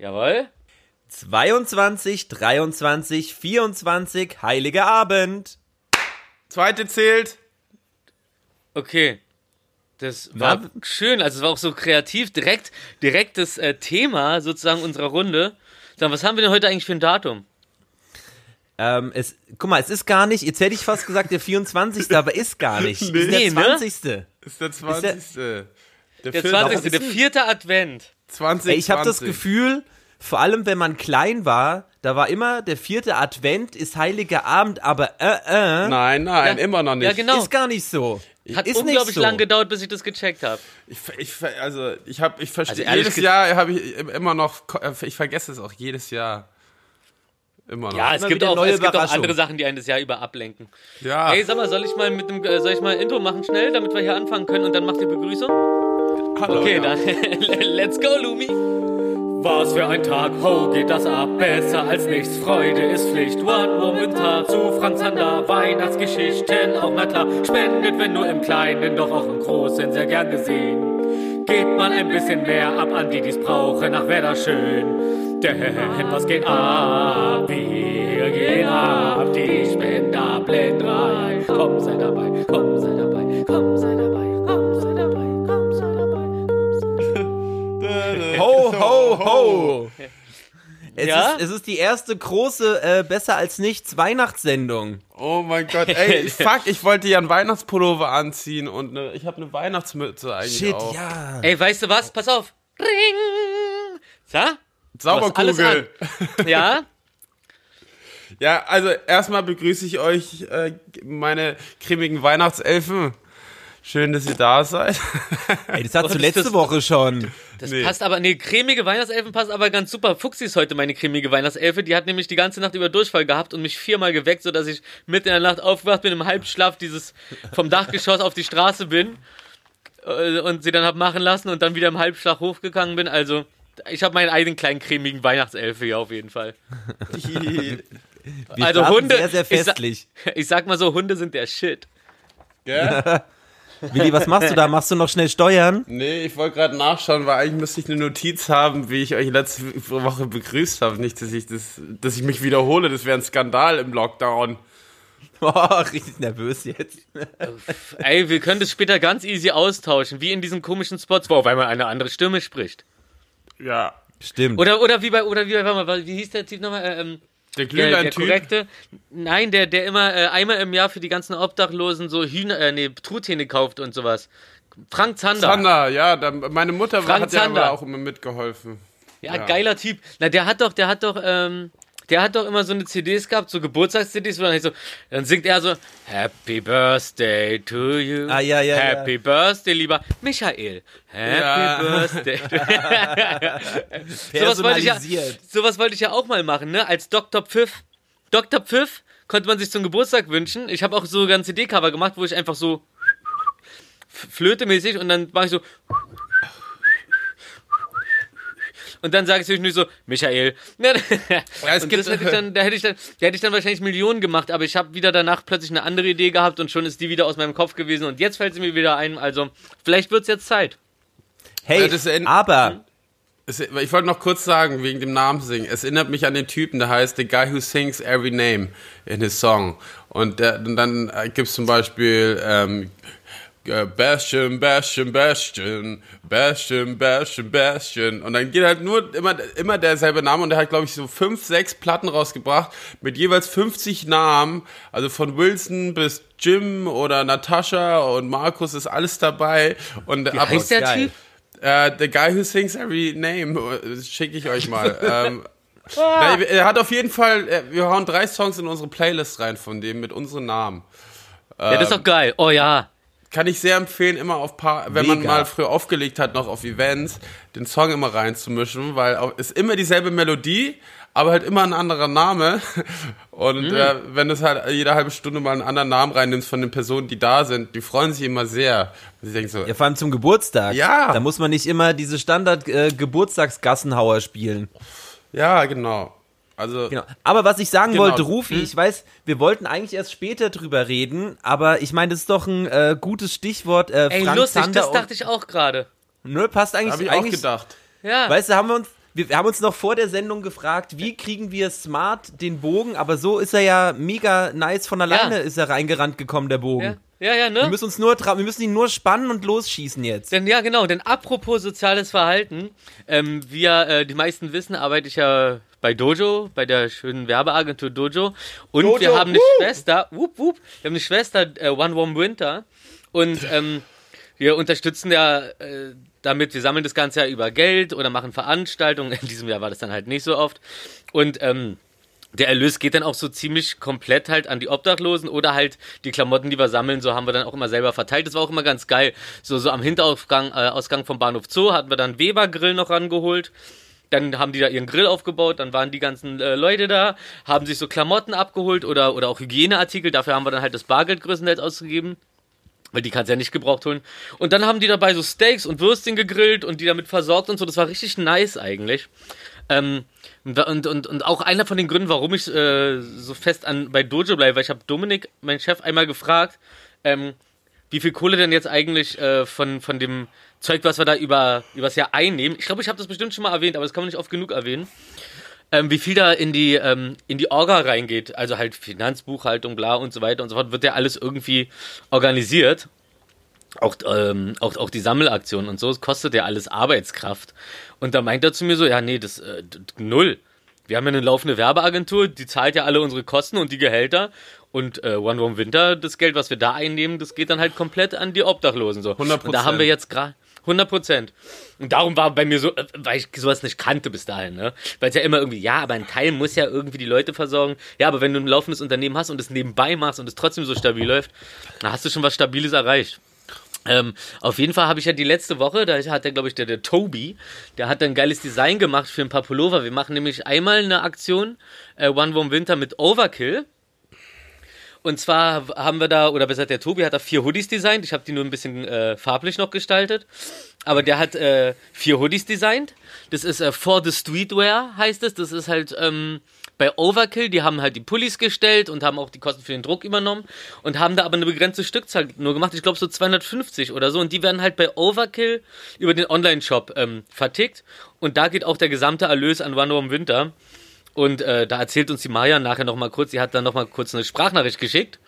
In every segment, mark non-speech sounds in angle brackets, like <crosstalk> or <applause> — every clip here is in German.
Jawohl. 22, 23, 24, Heiliger Abend. Zweite zählt. Okay. Das war Na? schön, also es war auch so kreativ, direkt, direkt das äh, Thema sozusagen unserer Runde. Sag, was haben wir denn heute eigentlich für ein Datum? Ähm, es, guck mal, es ist gar nicht, jetzt hätte ich fast gesagt der 24., aber ist gar nicht. Es ist Nee, der ne? 20. Ist der 20. Der, Der vierte- 20. Der vierte Advent. 20. Ey, ich habe das 20. Gefühl, vor allem wenn man klein war, da war immer der vierte Advent ist Heiliger Abend, aber äh, äh, Nein, nein, Ja, immer noch nicht. ja, genau. ist gar nicht so. Hat ist unglaublich nicht so. lang gedauert, bis ich das gecheckt habe. Ich, ich, also ich habe, ich verstehe. Also jedes Jahr habe ich immer noch, ich vergesse es auch jedes Jahr. Immer noch. Ja, es Immer gibt, auch, neue es gibt auch andere Sachen, die einen das Jahr über ablenken. ja. Hey, sag mal, soll ich mal mit dem, äh, soll ich mal ein Intro machen schnell, damit wir hier anfangen können und dann macht ihr Begrüßung? Hallo, Okay, ja. dann <laughs> let's go, Lumi. Was für ein Tag, ho, geht das ab, besser als nichts, Freude ist Pflicht. One Momentar zu Franz Zander, Weihnachtsgeschichten, auch na klar, spendet, wenn nur im Kleinen, doch auch im Großen, sehr gern gesehen. Geht mal ein bisschen mehr ab an die, die's brauchen, ach wär das schön. Denn was geht ab, wir gehen ab, die Spender blind rein. Komm, sei dabei, komm, sei dabei, komm, sei dabei, Ho, ho, ho. Es, Ja? ist, es ist die erste große äh, Besser als nichts Weihnachtssendung. Oh mein Gott, ey, <laughs> fuck, ich wollte ja einen Weihnachtspullover anziehen und ne, ich habe eine Weihnachtsmütze eigentlich Shit, auch. ja. Ey, weißt du was? Pass auf. Ring. So? Sauberkugel. Ja? <laughs> Ja, also erstmal begrüße ich euch, äh, meine cremigen Weihnachtselfen. Schön, dass ihr da seid. <laughs> Ey, das hattest du letzte das- Woche schon. Das Nee. passt aber, nee, cremige Weihnachtselfen passt aber ganz super. Fuchsi ist heute meine cremige Weihnachtselfe. Die hat nämlich die ganze Nacht über Durchfall gehabt und mich viermal geweckt, sodass ich mitten in der Nacht aufgewacht bin, im Halbschlaf dieses vom Dachgeschoss auf die Straße bin äh, und sie dann hab machen lassen und dann wieder im Halbschlaf hochgegangen bin. Also, ich habe meinen eigenen kleinen cremigen Weihnachtselfe hier auf jeden Fall. Wir Also Hunde- Sehr, sehr ich sa- festlich. Ich sag mal so, Hunde sind der Shit. Gell? Willi, was machst du da? Machst du noch schnell Steuern? Nee, ich wollte gerade nachschauen, weil eigentlich müsste ich eine Notiz haben, wie ich euch letzte Woche begrüßt habe. Nicht, dass ich das, dass ich mich wiederhole. Das wäre ein Skandal im Lockdown. <laughs> Oh, richtig nervös jetzt. Ey, wir können das später ganz easy austauschen, wie in diesen komischen Spots, wo auf einmal eine andere Stimme spricht. Ja. Stimmt. Oder, oder wie bei, oder wie bei, warte mal, wie hieß der Typ nochmal? Äh, ähm, Der Glühwein-Typ. korrekte. Nein, der, der immer äh, einmal im Jahr für die ganzen Obdachlosen so Hühner, äh, nee, Truthähne kauft und sowas. Frank Zander. Zander, ja, da, meine Mutter Frank hat ja Zander. aber auch immer mitgeholfen. Ja, Ja. geiler Typ. Na, der hat doch, der hat doch, ähm, der hat doch immer so eine CDs gehabt, so Geburtstags-CDs, wo dann, so, dann singt er so, Happy Birthday to you. Ah, ja, ja, Happy ja. Birthday, lieber Michael. Happy Ja. Birthday. <laughs> sowas wollte ich ja, sowas wollte ich ja auch mal machen, ne? Als Dr. Pfiff. Dr. Pfiff konnte man sich zum Geburtstag wünschen. Ich habe auch so ein CD-Cover gemacht, wo ich einfach so flötemäßig und dann mache ich so und dann sage ich natürlich nur so, Michael. <laughs> es und gibt- das hätte ich <laughs> dann, da hätte ich dann, da hätte ich dann wahrscheinlich Millionen gemacht, aber ich habe wieder danach plötzlich eine andere Idee gehabt und schon ist die wieder aus meinem Kopf gewesen und jetzt fällt sie mir wieder ein. Also vielleicht wird's jetzt Zeit. Hey, Ja, ein- aber Es, ich wollte noch kurz sagen, wegen dem Namen singen. Es erinnert mich an den Typen, der heißt The Guy Who Sings Every Name in his Song. Und, der, und dann äh, gibt's zum Beispiel ähm, äh, Bastion, Bastion, Bastion, Bastion, Bastion, Bastion. Und dann geht halt nur immer, immer derselbe Name und der hat, glaube ich, so fünf, sechs Platten rausgebracht mit jeweils 50 Namen. Also von Wilson bis Jim oder Natascha und Markus ist alles dabei. Und Wie ab- heißt der. Typ? äh, the guy who sings every name, äh, schicke ich euch mal. <laughs> ähm, na, er hat auf jeden Fall, äh, wir hauen drei Songs in unsere Playlist rein von dem mit unseren Namen. Ja, das ist doch geil. Oh ja. Kann ich sehr empfehlen, immer auf paar, wenn man Mega. mal früher aufgelegt hat, noch auf Events, den Song immer reinzumischen, weil ist immer dieselbe Melodie, aber halt immer ein anderer Name. <laughs> Und äh, wenn du halt jede halbe Stunde mal einen anderen Namen reinnimmst von den Personen, die da sind, die freuen sich immer sehr. Sie denken so, ja, vor allem zum Geburtstag. Ja. Da muss man nicht immer diese Standard äh, Geburtstagsgassenhauer spielen. ja, genau. Also, Genau. Aber was ich sagen Genau. wollte, Rufi, Hm? ich weiß, wir wollten eigentlich erst später drüber reden, aber ich meine, das ist doch ein äh, gutes Stichwort. Äh, Ey, Frank lustig, Zander das dachte ich auch gerade. Nö, passt eigentlich. habe ich auch eigentlich gedacht. Ja. Weißt du, haben wir uns, wir, wir haben uns noch vor der Sendung gefragt, wie kriegen wir smart den Bogen, aber so ist er ja mega nice von alleine Ja. ist er reingerannt gekommen, der Bogen. Ja, ja, ja Wir ne? müssen uns nur wir müssen ihn nur spannen und losschießen jetzt. Denn ja, genau, denn apropos soziales Verhalten, ähm, wie ja äh, die meisten wissen, arbeite ich ja bei Dojo, bei der schönen Werbeagentur Dojo. Und Dojo, wir haben eine wuh! Schwester, wup, wup, wir haben eine Schwester, äh, One Warm Winter. Und <laughs> ähm, wir unterstützen ja äh, damit, wir sammeln das Ganze ja über Geld oder machen Veranstaltungen. <laughs> In diesem Jahr war das dann halt nicht so oft. Und ähm, der Erlös geht dann auch so ziemlich komplett halt an die Obdachlosen oder halt die Klamotten, die wir sammeln, so haben wir dann auch immer selber verteilt. Das war auch immer ganz geil. So, so am Hinterausgang äh, Ausgang vom Bahnhof Zoo hatten wir dann Weber Grill noch rangeholt. Dann haben die da ihren Grill aufgebaut, dann waren die ganzen äh, Leute da, haben sich so Klamotten abgeholt oder, oder auch Hygieneartikel. Dafür haben wir dann halt das Bargeld größtenteils ausgegeben. Weil die kannst ja nicht gebraucht holen. Und dann haben die dabei so Steaks und Würstchen gegrillt und die damit versorgt und so. Das war richtig nice eigentlich. Ähm, und, und, und auch einer von den Gründen, warum ich äh, so fest an bei Dojo bleibe, weil ich habe Dominik, mein Chef, einmal gefragt, ähm, wie viel Kohle denn jetzt eigentlich äh, von, von dem Zeug, was wir da über übers Jahr einnehmen. Ich glaube, ich habe das bestimmt schon mal erwähnt, aber das kann man nicht oft genug erwähnen. Ähm, wie viel da in die ähm, in die Orga reingeht, also halt Finanzbuchhaltung, bla und so weiter und so fort, wird ja alles irgendwie organisiert. Auch, ähm, auch, auch die Sammelaktionen und so, es kostet ja alles Arbeitskraft. Und da meint er zu mir so, ja, nee, das äh, null. Wir haben ja eine laufende Werbeagentur, die zahlt ja alle unsere Kosten und die Gehälter. Und äh, One Room Winter, das Geld, was wir da einnehmen, das geht dann halt komplett an die Obdachlosen. So. 100%. Und da haben wir jetzt gerade 100 Prozent. Und darum war bei mir so, äh, weil ich sowas nicht kannte bis dahin, ne? Weil es ja immer irgendwie, ja, aber ein Teil muss ja irgendwie die Leute versorgen. Ja, aber wenn du ein laufendes Unternehmen hast und es nebenbei machst und es trotzdem so stabil läuft, dann hast du schon was Stabiles erreicht. Ähm, auf jeden Fall habe ich ja die letzte Woche, da hat der, glaube ich, der, der Toby, der hat ein geiles Design gemacht für ein paar Pullover. Wir machen nämlich einmal eine Aktion, äh, One Warm Winter mit Overkill. Und zwar haben wir da, oder besser der Tobi hat da vier Hoodies designt. Ich habe die nur ein bisschen äh, farblich noch gestaltet. Aber der hat äh, vier Hoodies designt. Das ist äh, For the Streetwear, heißt es. Das ist halt ähm, bei Overkill, die haben halt die Pullis gestellt und haben auch die Kosten für den Druck übernommen und haben da aber eine begrenzte Stückzahl nur gemacht. Ich glaube so 250 oder so. Und die werden halt bei Overkill über den Online-Shop ähm, vertickt. Und da geht auch der gesamte Erlös an One Warm Winter. Und äh, da erzählt uns die Maya nachher nochmal kurz, sie hat dann nochmal kurz eine Sprachnachricht geschickt.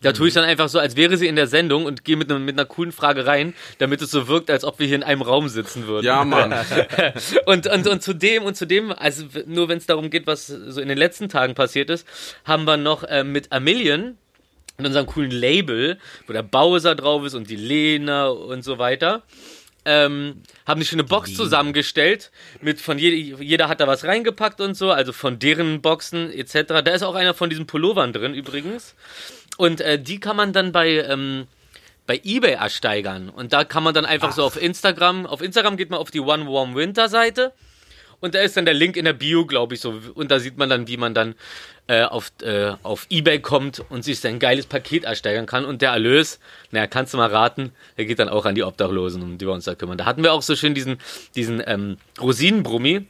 Da tue ich dann einfach so, als wäre sie in der Sendung und gehe mit, ne, mit einer coolen Frage rein, damit es so wirkt, als ob wir hier in einem Raum sitzen würden. Ja, Mann. <laughs> und, und, und zu dem und zu dem, also nur wenn es darum geht, was so in den letzten Tagen passiert ist, haben wir noch äh, mit Amillion, in unserem coolen Label, wo der Bowser drauf ist und die Lena und so weiter, ähm, haben eine schöne Box zusammengestellt. Mit von je, jeder hat da was reingepackt und so, also von deren Boxen etc. Da ist auch einer von diesen Pullovern drin übrigens. Und äh, die kann man dann bei ähm, bei eBay ersteigern. Und da kann man dann einfach so auf Instagram, auf Instagram geht man auf die One Warm Winter Seite und da ist dann der Link in der Bio, glaube ich, so. Und da sieht man dann, wie man dann äh, auf, äh, auf Ebay kommt und sich sein geiles Paket ersteigern kann. Und der Erlös, naja, kannst du mal raten, der geht dann auch an die Obdachlosen, um die wir uns da kümmern. Da hatten wir auch so schön diesen, diesen ähm, Rosinenbrummi,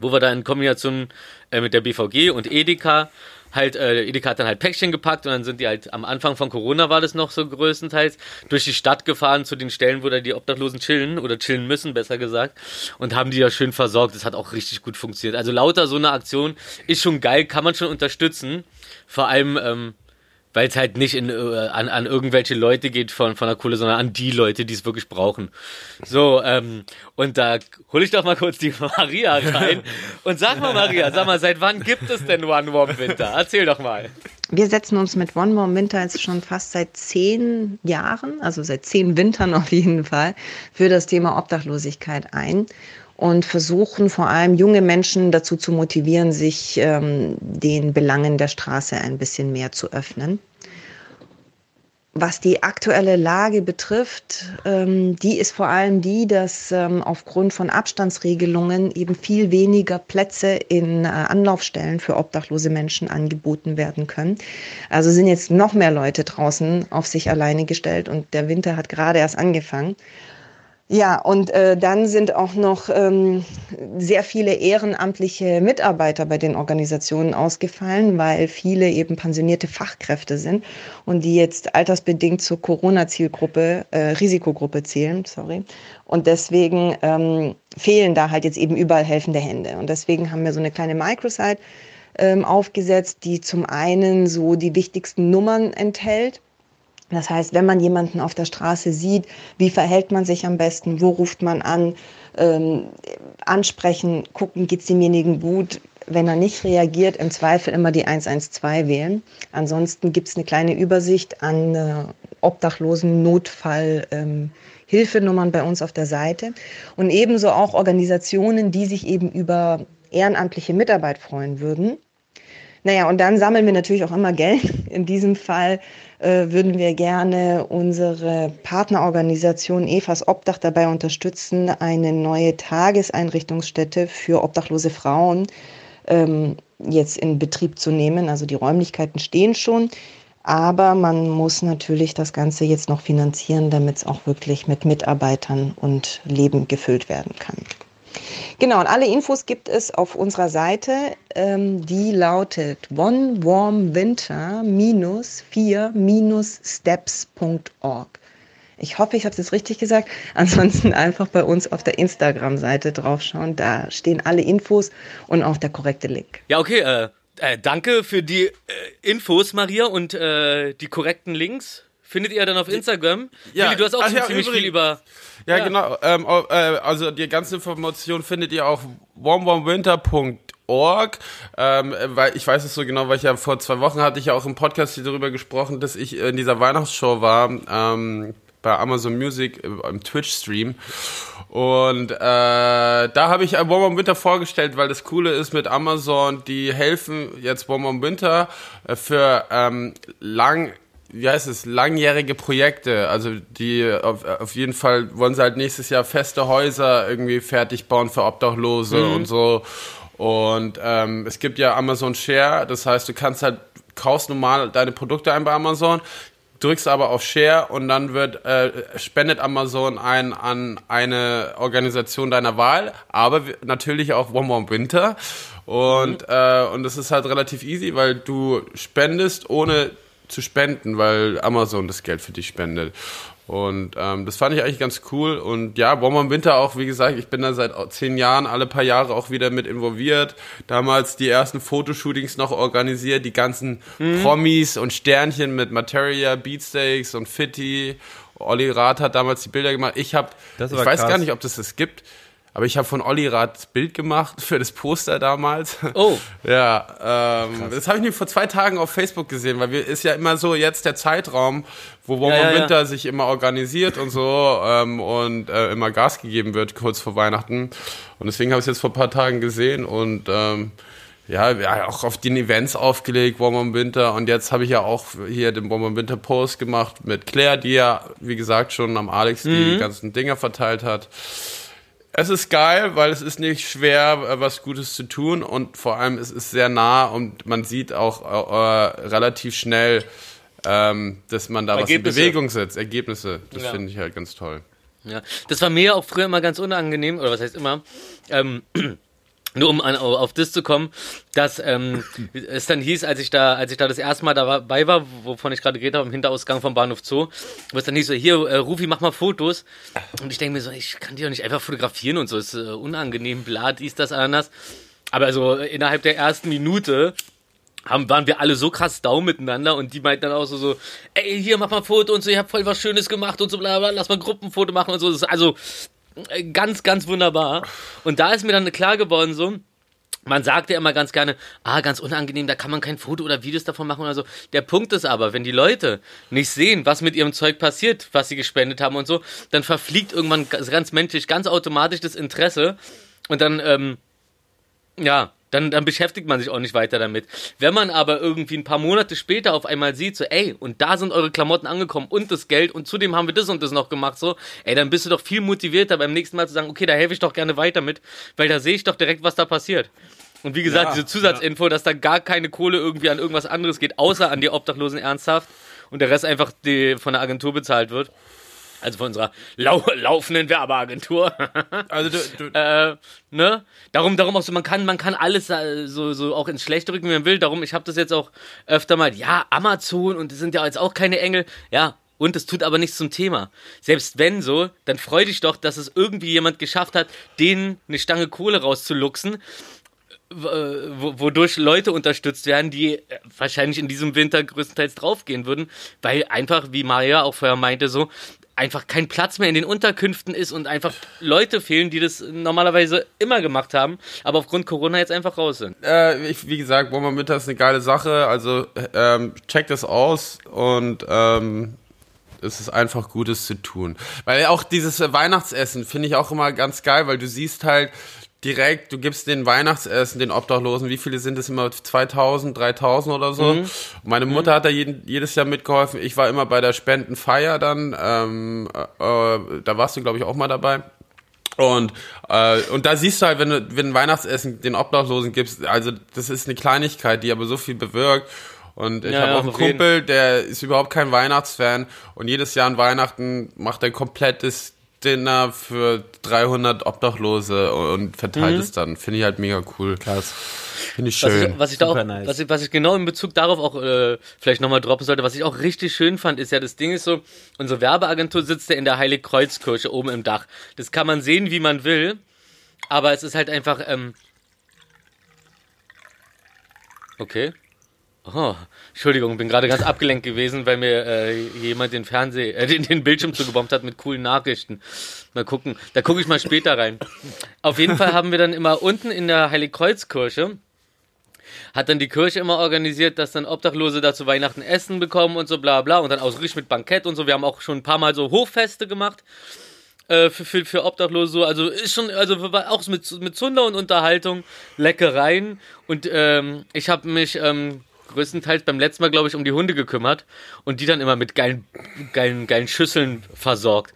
wo wir da in Kombination äh, mit der BVG und Edeka halt, äh, Edeka hat dann halt Päckchen gepackt und dann sind die halt am Anfang von Corona war das noch so größtenteils durch die Stadt gefahren zu den Stellen, wo da die Obdachlosen chillen oder chillen müssen, besser gesagt, und haben die da schön versorgt. Das hat auch richtig gut funktioniert. Also lauter so eine Aktion ist schon geil, kann man schon unterstützen. Vor allem, ähm, weil es halt nicht in, äh, an, an irgendwelche Leute geht von, von der Kohle, sondern an die Leute, die es wirklich brauchen. So, ähm, und da hole ich doch mal kurz die <laughs> Maria rein und sag mal, Maria, sag mal, seit wann gibt es denn One Warm Winter? Erzähl doch mal. Wir setzen uns mit One More Winter jetzt schon fast seit zehn Jahren, also seit zehn Wintern auf jeden Fall, für das Thema Obdachlosigkeit ein und versuchen vor allem junge Menschen dazu zu motivieren, sich ähm, den Belangen der Straße ein bisschen mehr zu öffnen. Was die aktuelle Lage betrifft, ähm, die ist vor allem die, dass ähm, aufgrund von Abstandsregelungen eben viel weniger Plätze in äh, Anlaufstellen für obdachlose Menschen angeboten werden können. Also sind jetzt noch mehr Leute draußen auf sich alleine gestellt und der Winter hat gerade erst angefangen. Ja, und äh, dann sind auch noch ähm, sehr viele ehrenamtliche Mitarbeiter bei den Organisationen ausgefallen, weil viele eben pensionierte Fachkräfte sind und die jetzt altersbedingt zur Corona-Zielgruppe, äh, Risikogruppe zählen, sorry. Und deswegen ähm, fehlen da halt jetzt eben überall helfende Hände. Und deswegen haben wir so eine kleine Microsite ähm, aufgesetzt, die zum einen so die wichtigsten Nummern enthält das heißt, wenn man jemanden auf der Straße sieht, wie verhält man sich am besten, wo ruft man an, ähm, ansprechen, gucken, geht es demjenigen gut. Wenn er nicht reagiert, im Zweifel immer die 112 wählen. Ansonsten gibt es eine kleine Übersicht an äh, obdachlosen Notfall. Ähm, Hilfenummern bei uns auf der Seite und ebenso auch Organisationen, die sich eben über ehrenamtliche Mitarbeit freuen würden. Naja, und dann sammeln wir natürlich auch immer Geld. In diesem Fall äh, würden wir gerne unsere Partnerorganisation Evas Obdach dabei unterstützen, eine neue Tageseinrichtungsstätte für obdachlose Frauen ähm, jetzt in Betrieb zu nehmen. Also die Räumlichkeiten stehen schon. Aber man muss natürlich das Ganze jetzt noch finanzieren, damit es auch wirklich mit Mitarbeitern und Leben gefüllt werden kann. Genau, und alle Infos gibt es auf unserer Seite. Ähm, die lautet onewarmwinter-4-steps.org. Ich hoffe, ich habe es jetzt richtig gesagt. <laughs> Ansonsten einfach bei uns auf der Instagram-Seite draufschauen. Da stehen alle Infos und auch der korrekte Link. Ja, okay. Äh, äh, danke für die äh, Infos, Maria, und äh, die korrekten Links. Findet ihr dann auf Instagram? Ja, Willi, du hast auch schon ja, ziemlich übrigens- viel über. Ja, genau. Ähm, äh, also die ganze Information findet ihr auf warmwarmwinter.org, ähm, weil ich weiß es so genau, weil ich ja vor zwei Wochen hatte ich ja auch im Podcast hier darüber gesprochen, dass ich in dieser Weihnachtsshow war ähm, bei Amazon Music äh, im Twitch-Stream. Und äh, da habe ich Warm Warm Winter vorgestellt, weil das Coole ist mit Amazon, die helfen jetzt Warm Warm Winter äh, für ähm, lang wie heißt es, langjährige Projekte. Also die auf, auf jeden Fall wollen sie halt nächstes Jahr feste Häuser irgendwie fertig bauen für Obdachlose und so. Und ähm, es gibt ja Amazon Share, das heißt, du kannst halt, kaufst normal deine Produkte ein bei Amazon, drückst aber auf Share und dann wird äh, spendet Amazon ein an eine Organisation deiner Wahl, aber natürlich auch One More Winter und äh, und das ist halt relativ easy, weil du spendest ohne zu spenden, weil Amazon das Geld für dich spendet. Und ähm, das fand ich eigentlich ganz cool. Und ja, im Winter auch, wie gesagt, ich bin da seit zehn Jahren, alle paar Jahre auch wieder mit involviert. Damals die ersten Fotoshootings noch organisiert, die ganzen Promis und Sternchen mit Materia, Beatsteaks und Fitty. Olli Rath hat damals die Bilder gemacht. Ich habe, ich weiß krass. gar nicht, ob das das gibt, aber ich habe von Olli das Bild gemacht für das Poster damals. Oh. <laughs> Ja, ähm, das habe ich nämlich vor zwei Tagen auf Facebook gesehen, weil wir ist ja immer so jetzt der Zeitraum, wo Warm Ja, ja, ja, ja. Winter sich immer organisiert und so ähm, und äh, immer Gas gegeben wird kurz vor Weihnachten. Und deswegen habe ich es jetzt vor ein paar Tagen gesehen und ähm, ja, ja, auch auf den Events aufgelegt, Warm im Winter. Und jetzt habe ich ja auch hier den Warm im Winter Post gemacht mit Claire, die ja, wie gesagt, schon am Alex Mhm. die ganzen Dinger verteilt hat. Es ist geil, weil es ist nicht schwer, äh, was Gutes zu tun und vor allem es ist sehr nah und man sieht auch äh, relativ schnell, ähm, dass man da Ergebnisse. was in Bewegung setzt. Ergebnisse, das Ja. finde ich halt ganz toll. Ja, das war mir auch früher immer ganz unangenehm, oder was heißt immer, ähm, nur um an, auf das zu kommen, dass ähm, <laughs> es dann hieß, als ich da, als ich da das erste Mal dabei war, wovon ich gerade geredet habe, im Hinterausgang vom Bahnhof Zoo, wo es dann hieß so, hier, äh, Rufi, mach mal Fotos. Und ich denke mir so, ich kann die doch nicht einfach fotografieren und so, ist äh, unangenehm, bla, dies, das, anders. Aber also innerhalb der ersten Minute haben, waren wir alle so krass down miteinander und die meinten dann auch so, so ey, hier, mach mal ein Foto und so, ihr habt voll was Schönes gemacht und so, bla, bla, lass mal ein Gruppenfoto machen und so. Also ganz, ganz wunderbar. Und da ist mir dann klar geworden, so, man sagt ja immer ganz gerne, ah, ganz unangenehm, da kann man kein Foto oder Videos davon machen oder so. Der Punkt ist aber, wenn die Leute nicht sehen, was mit ihrem Zeug passiert, was sie gespendet haben und so, dann verfliegt irgendwann ganz, ganz menschlich, ganz automatisch das Interesse und dann, ähm, ja, dann, dann beschäftigt man sich auch nicht weiter damit. Wenn man aber irgendwie ein paar Monate später auf einmal sieht, so, ey, und da sind eure Klamotten angekommen und das Geld und zudem haben wir das und das noch gemacht, so, ey, dann bist du doch viel motivierter beim nächsten Mal zu sagen, okay, da helfe ich doch gerne weiter mit, weil da sehe ich doch direkt, was da passiert. Und wie gesagt, Ja, diese Zusatzinfo, dass da gar keine Kohle irgendwie an irgendwas anderes geht, außer an die Obdachlosen ernsthaft und der Rest einfach die, von der Agentur bezahlt wird. Also von unserer lau laufenden Werbeagentur. <laughs> Also du, du äh, ne? Darum, darum auch so, man kann, man kann alles äh, so, so auch ins Schlechte rücken, wie man will. Darum, ich habe das jetzt auch öfter mal, ja, Amazon und die sind ja jetzt auch keine Engel. Ja, und es tut aber nichts zum Thema. Selbst wenn so, dann freu dich doch, dass es irgendwie jemand geschafft hat, denen eine Stange Kohle rauszuluxen, wodurch Leute unterstützt werden, die wahrscheinlich in diesem Winter größtenteils draufgehen würden, weil einfach, wie Maria auch vorher meinte, so einfach kein Platz mehr in den Unterkünften ist und einfach Leute fehlen, die das normalerweise immer gemacht haben, aber aufgrund Corona jetzt einfach raus sind. Äh, ich, wie gesagt, Winter ist eine geile Sache, also ähm, checkt es aus und ähm, es ist einfach Gutes zu tun. Weil auch dieses Weihnachtsessen finde ich auch immer ganz geil, weil du siehst halt direkt, du gibst den Weihnachtsessen, den Obdachlosen, wie viele sind es immer? 2000, 3000 oder so. Mhm. meine Mutter mhm. hat da jeden, jedes Jahr mitgeholfen. Ich war immer bei der Spendenfeier dann, ähm, äh, da warst du, glaube ich, auch mal dabei. Und, äh, und da siehst du halt, wenn du, wenn ein Weihnachtsessen den Obdachlosen gibst, also das ist eine Kleinigkeit, die aber so viel bewirkt. Und ich ja, habe ja, auch einen Kumpel, der ist überhaupt kein Weihnachtsfan und jedes Jahr an Weihnachten macht er komplettes Dinner für 300 Obdachlose und verteilt mhm. es dann. Finde ich halt mega cool. Krass. Finde ich schön. Was ich, was ich da auch, nice. was, ich, was ich genau in Bezug darauf auch äh, vielleicht nochmal droppen sollte, was ich auch richtig schön fand, ist ja, das Ding ist so, unsere Werbeagentur sitzt ja in der Heiligkreuzkirche oben im Dach. Das kann man sehen, wie man will, aber es ist halt einfach, ähm, okay. Oh, Entschuldigung, bin gerade ganz abgelenkt gewesen, weil mir äh, jemand den Fernseh, äh, den, den Bildschirm zugebombt hat mit coolen Nachrichten. Mal gucken, da gucke ich mal später rein. Auf jeden Fall haben wir dann immer unten in der Heiligkreuzkirche hat dann die Kirche immer organisiert, dass dann Obdachlose da zu Weihnachten Essen bekommen und so bla bla und dann ausrichten mit Bankett und so. Wir haben auch schon ein paar Mal so Hochfeste gemacht äh, für, für, für Obdachlose so. Also ist schon, also auch mit, mit Zunder und Unterhaltung, Leckereien und ähm, ich habe mich ähm, größtenteils beim letzten Mal, glaube ich, um die Hunde gekümmert und die dann immer mit geilen, geilen, geilen Schüsseln versorgt.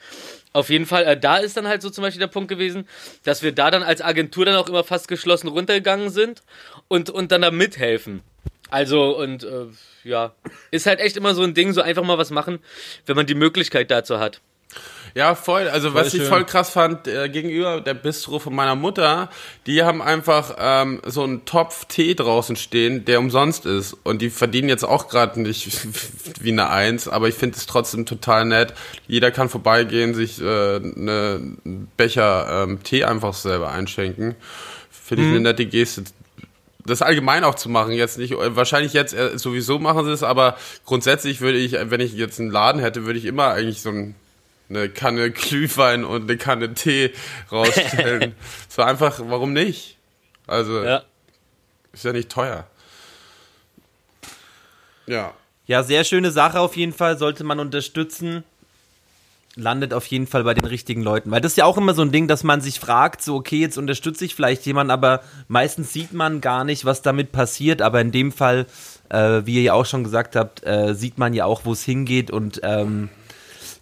Auf jeden Fall, äh, da ist dann halt so zum Beispiel der Punkt gewesen, dass wir da dann als Agentur dann auch immer fast geschlossen runtergegangen sind und, und dann da mithelfen. Also, und äh, ja, ist halt echt immer so ein Ding, so einfach mal was machen, wenn man die Möglichkeit dazu hat. Ja, voll. Also voll was schön. ich voll krass fand, äh, gegenüber der Bistro von meiner Mutter, die haben einfach ähm, so einen Topf Tee draußen stehen, der umsonst ist. Und die verdienen jetzt auch gerade nicht <laughs> wie eine Eins, aber ich finde es trotzdem total nett. Jeder kann vorbeigehen, sich äh, eine Becher ähm, Tee einfach selber einschenken. Finde ich mhm. eine nette Geste das allgemein auch zu machen, jetzt nicht, wahrscheinlich jetzt äh, sowieso machen sie es, aber grundsätzlich würde ich, wenn ich jetzt einen Laden hätte, würde ich immer eigentlich so ein eine Kanne Glühwein und eine Kanne Tee rausstellen. <laughs> so einfach, warum nicht? Also, ja. ist ja nicht teuer. Ja. Ja, sehr schöne Sache auf jeden Fall, sollte man unterstützen. Landet auf jeden Fall bei den richtigen Leuten. Weil das ist ja auch immer so ein Ding, dass man sich fragt, so, okay, jetzt unterstütze ich vielleicht jemanden, aber meistens sieht man gar nicht, was damit passiert. Aber in dem Fall, äh, wie ihr ja auch schon gesagt habt, äh, sieht man ja auch, wo es hingeht und ähm,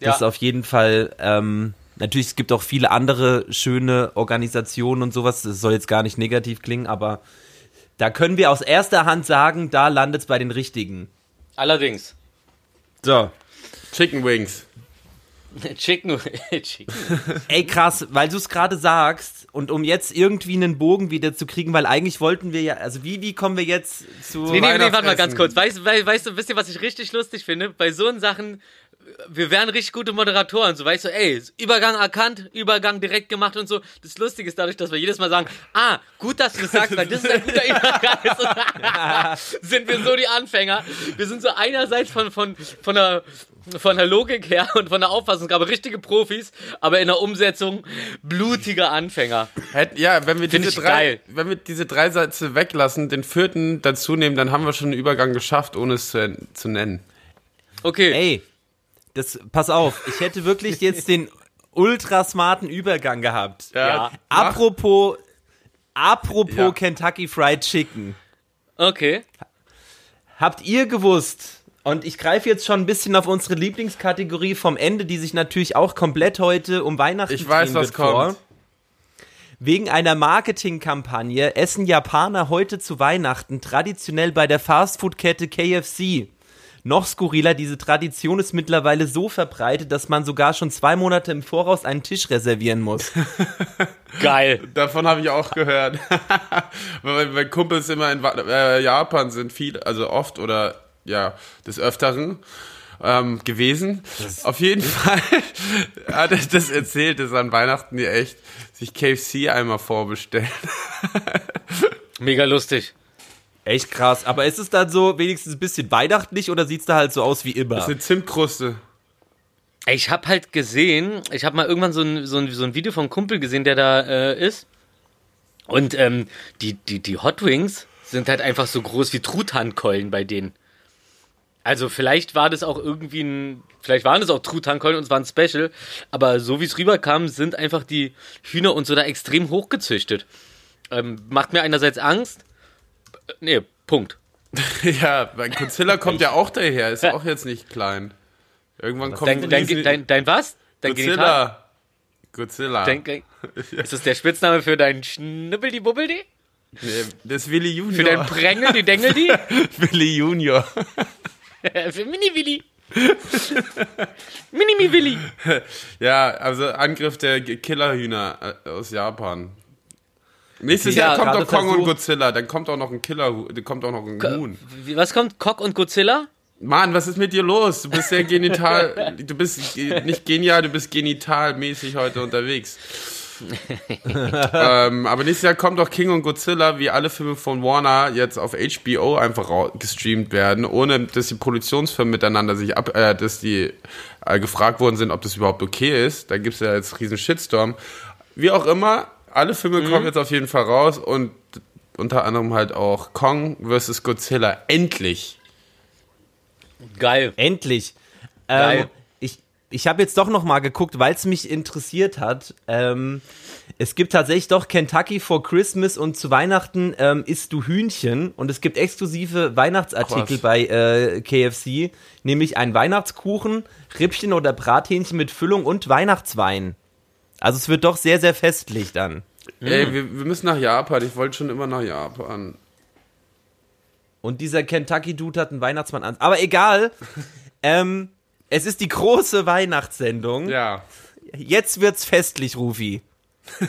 das ja. ist auf jeden Fall, ähm, natürlich, es gibt auch viele andere schöne Organisationen und sowas. Das soll jetzt gar nicht negativ klingen, aber da können wir aus erster Hand sagen, da landet es bei den Richtigen. Allerdings. So. Chicken Wings. <laughs> Chicken, Chicken. Ey, krass, weil du es gerade sagst und um jetzt irgendwie einen Bogen wieder zu kriegen, weil eigentlich wollten wir ja, also wie, wie kommen wir jetzt zu. Nee, nee, nee, warte mal ganz kurz. Weißt, weißt du, wisst ihr, was ich richtig lustig finde? Bei so Sachen wir wären richtig gute Moderatoren, so weißt du, ey, Übergang erkannt, Übergang direkt gemacht und so. Das Lustige ist dadurch, dass wir jedes Mal sagen, ah, gut, dass du das sagst, weil das ist ein guter <laughs> Übergang. <laughs> sind wir so die Anfänger. Wir sind so einerseits von, von, von der, von der Logik her und von der Auffassungsgabe richtige Profis, aber in der Umsetzung blutige Anfänger. Ja, wenn wir diese drei, geil. wenn wir diese drei Sätze weglassen, den vierten dazu nehmen, dann haben wir schon einen Übergang geschafft, ohne es zu, zu nennen. Okay. Ey, das, pass auf, ich hätte wirklich jetzt den ultra smarten Übergang gehabt. Ja. Apropos, apropos ja. Kentucky Fried Chicken. Okay. Habt ihr gewusst, und ich greife jetzt schon ein bisschen auf unsere Lieblingskategorie vom Ende, die sich natürlich auch komplett heute um Weihnachten Ich weiß, was kommt. Vor. Wegen einer Marketingkampagne essen Japaner heute zu Weihnachten traditionell bei der Fastfood-Kette KFC noch skurriler, diese Tradition ist mittlerweile so verbreitet, dass man sogar schon zwei Monate im Voraus einen Tisch reservieren muss. <laughs> Geil. Davon habe ich auch gehört. <laughs> weil meine Kumpels immer in äh, Japan sind, viel, also oft oder ja, des Öfteren ähm, gewesen. Auf jeden <laughs> Fall hat er das erzählt, dass an Weihnachten die echt sich KFC einmal vorbestellen. Mega lustig. Echt krass. Aber ist es dann so wenigstens ein bisschen weihnachtlich oder sieht es da halt so aus wie immer? Das ist eine Zimtkruste. Ich habe halt gesehen, ich habe mal irgendwann so ein, so, ein, so ein Video von einem Kumpel gesehen, der da äh, ist. Und ähm, die, die, die Hot Wings sind halt einfach so groß wie Truthahnkeulen bei denen. Also vielleicht war das auch irgendwie ein, vielleicht waren das auch Truthahnkeulen und es war ein Special, aber so wie es rüberkam, sind einfach die Hühner und so da extrem hochgezüchtet. Ähm, macht mir einerseits Angst. Äh, Nee, Punkt. <laughs> Ja, bei Godzilla kommt ja auch daher, ist auch jetzt nicht klein. Irgendwann kommt Dein, dein, dein, dein was? Dein Genital? Godzilla. Godzilla. Dein, <laughs> ist das der Spitzname für dein Schnibbeldi-Bubbeldi? Nee, das ist Willi Junior. Für dein Prängel, die Dengeldi? <laughs> Willi Junior. für Mini-Willi. Mini-Mi-Willi. Ja, also Angriff der Killerhühner äh, aus Japan. Nächstes Ja, Jahr kommt auch Kong und Godzilla, dann kommt auch noch ein Killer, dann kommt auch noch ein Huhn. Wie- Was kommt? Cock und Godzilla? Mann, was ist mit dir los? Du bist sehr genital, du bist nicht genial, du bist genitalmäßig heute unterwegs. <laughs> ähm, aber nächstes Jahr kommt auch King und Godzilla, wie alle Filme von Warner jetzt auf HBO einfach gestreamt werden, ohne dass die Produktionsfirmen miteinander sich ab, äh, dass die äh, gefragt worden sind, ob das überhaupt okay ist. Da gibt's ja jetzt riesen Shitstorm. Wie auch immer, alle Filme Mhm. kommen jetzt auf jeden Fall raus und unter anderem halt auch Kong vs. Godzilla. Endlich. Geil. Endlich. Geil. Ähm, ich ich habe jetzt doch noch mal geguckt, weil es mich interessiert hat. Ähm, es gibt tatsächlich doch Kentucky for Christmas und zu Weihnachten ähm, isst du Hühnchen und es gibt exklusive Weihnachtsartikel Krass. bei äh, KFC, nämlich ein Weihnachtskuchen, Rippchen oder Brathähnchen mit Füllung und Weihnachtswein. Also es wird doch sehr, sehr festlich dann. Ey, wir, wir müssen nach Japan. Ich wollte schon immer nach Japan. Und dieser Kentucky-Dude hat einen Weihnachtsmann an. Aber egal. <laughs> ähm, es ist die große Weihnachtssendung. Ja. Jetzt wird's festlich, Rufi.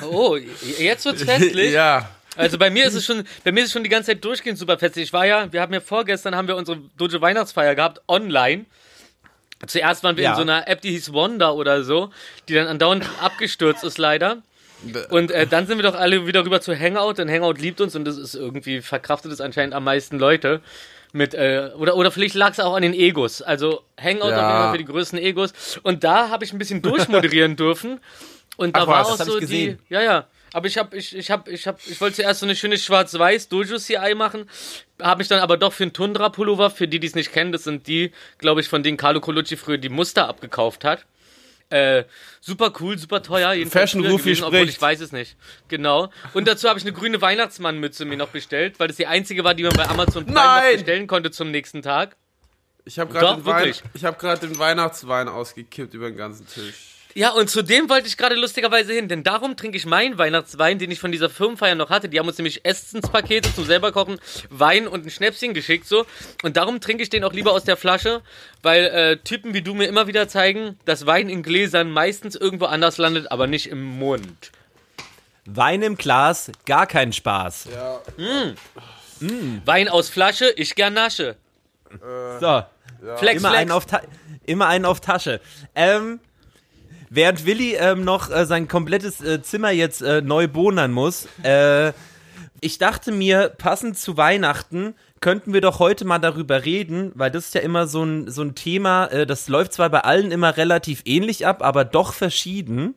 Oh, jetzt wird's festlich. <laughs> Ja. Also bei mir ist es schon, bei mir ist es schon die ganze Zeit durchgehend super festlich. Ich war ja, wir haben ja vorgestern haben wir unsere Dojo Weihnachtsfeier gehabt online. Zuerst waren wir Ja. in so einer App, die hieß Wonder oder so, die dann andauernd <laughs> abgestürzt ist leider. Und äh, dann sind wir doch alle wieder rüber zu Hangout, denn Hangout liebt uns und das ist irgendwie verkraftet es anscheinend am meisten Leute. Mit, äh, oder, oder vielleicht lag es auch an den Egos. Also Hangout Ja. für die größten Egos. Und da habe ich ein bisschen durchmoderieren <laughs> dürfen. Und da Ach war was, auch so gesehen. die. Ja, ja. Aber ich hab, ich, ich hab, ich hab, ich wollte zuerst so eine schöne schwarz-weiß Dojo CI machen, habe mich dann aber doch für einen Tundra Pullover, für die, die es nicht kennen, das sind die, glaube ich, von denen Carlo Colucci früher die Muster abgekauft hat. Äh, super cool, super teuer. Fashion Rufi gewesen, obwohl spricht. ich weiß es nicht. Genau. Und dazu habe ich eine grüne Weihnachtsmannmütze mir noch bestellt, weil das die einzige war, die man bei Amazon Prime bestellen konnte zum nächsten Tag. Ich habe gerade den, Wein, ich hab den Weihnachtswein ausgekippt über den ganzen Tisch. Ja, und zu dem wollte ich gerade lustigerweise hin, denn darum trinke ich meinen Weihnachtswein, den ich von dieser Firmenfeier noch hatte. Die haben uns nämlich Essenspakete zum selber kochen, Wein und ein Schnäpschen geschickt so. Und darum trinke ich den auch lieber aus der Flasche, weil äh, Typen wie du mir immer wieder zeigen, dass Wein in Gläsern meistens irgendwo anders landet, aber nicht im Mund. Wein im Glas, gar kein Spaß. Wein aus Flasche, ich gern nasche. So, Flex, immer, flex. einen auf Ta immer einen auf Tasche. Ähm, während Willi ähm, noch äh, sein komplettes äh, Zimmer jetzt äh, neu bonern muss, äh, ich dachte mir, passend zu Weihnachten könnten wir doch heute mal darüber reden, weil das ist ja immer so ein, so ein Thema, äh, das läuft zwar bei allen immer relativ ähnlich ab, aber doch verschieden.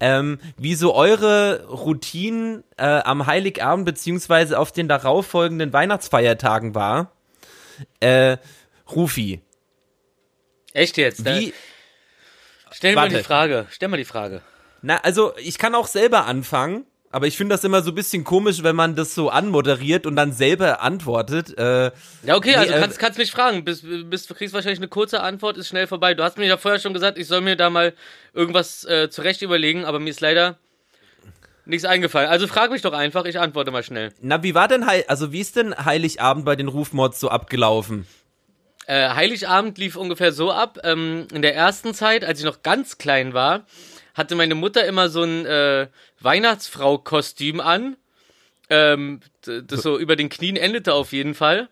Ähm, wie so eure Routinen äh, am Heiligabend beziehungsweise auf den darauffolgenden Weihnachtsfeiertagen war. Äh, Rufi, Echt jetzt? Wie, Stell mal die Frage. Stell mal die Frage. Na, also ich kann auch selber anfangen, aber ich finde das immer so ein bisschen komisch, wenn man das so anmoderiert und dann selber antwortet. Äh, Ja, okay, Nee, also äh, kannst, kannst mich fragen. Bis, bis, du kriegst wahrscheinlich eine kurze Antwort, ist schnell vorbei. Du hast mir ja vorher schon gesagt, ich soll mir da mal irgendwas äh, zurecht überlegen, aber mir ist leider nichts eingefallen. Also frag mich doch einfach, ich antworte mal schnell. na, wie war denn Heil also wie ist denn Heiligabend bei den Rufmods so abgelaufen? Äh, Heiligabend lief ungefähr so ab. Ähm, in der ersten Zeit, als ich noch ganz klein war, hatte meine Mutter immer so ein äh, Weihnachtsfrau-Kostüm an. Ähm, das so über den Knien endete auf jeden Fall.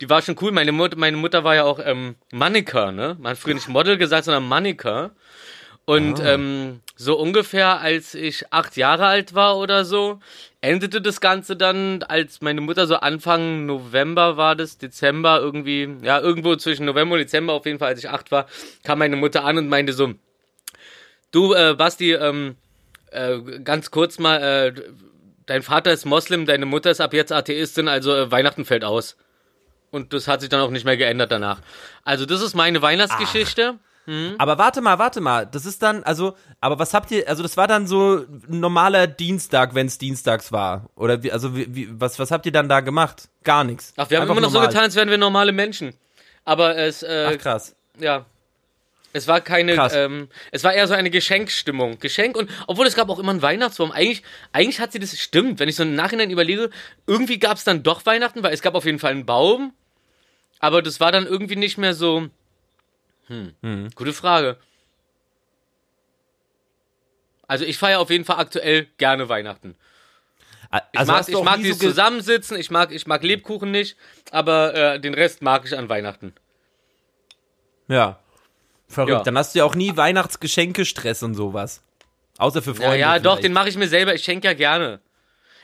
Die war schon cool. Meine, Mut meine Mutter war ja auch ähm, Mannequin, ne? Man hat früher nicht Model gesagt, sondern Mannequin. Und ähm, so ungefähr, als ich acht Jahre alt war oder so, endete das Ganze dann, als meine Mutter so Anfang November war das, Dezember irgendwie, ja, irgendwo zwischen November und Dezember auf jeden Fall, als ich acht war, kam meine Mutter an und meinte so, du, äh, Basti, ähm, äh, ganz kurz mal, äh, dein Vater ist Moslem, deine Mutter ist ab jetzt Atheistin, also äh, Weihnachten fällt aus. Und das hat sich dann auch nicht mehr geändert danach. Also das ist meine Weihnachtsgeschichte. Aber warte mal, warte mal. Das ist dann, also, aber was habt ihr, also das war dann so ein normaler Dienstag, wenn es dienstags war. Oder wie, also wie, wie, was, was habt ihr dann da gemacht? Gar nichts. Ach, wir haben Einfach immer noch so normal. getan, als wären wir normale Menschen. Aber es, äh, Ach krass. ja. Es war keine, ähm, es war eher so eine Geschenkstimmung. Geschenk und, obwohl es gab auch immer einen Weihnachtsbaum. Eigentlich, eigentlich hat sie das, stimmt, wenn ich so im Nachhinein überlege, irgendwie gab es dann doch Weihnachten, weil es gab auf jeden Fall einen Baum. Aber das war dann irgendwie nicht mehr so, hm, gute Frage. Also ich feiere auf jeden Fall aktuell gerne Weihnachten. Ich Also mag, hast du ich mag dieses so Zusammensitzen, ich mag, ich mag Lebkuchen nicht, aber äh, den Rest mag ich an Weihnachten. Ja. Verrückt. Ja. Dann hast du ja auch nie Weihnachtsgeschenke-Stress und sowas. Außer für Ja, Freunde. ja, doch, vielleicht. den mache ich mir selber. Ich schenke ja gerne.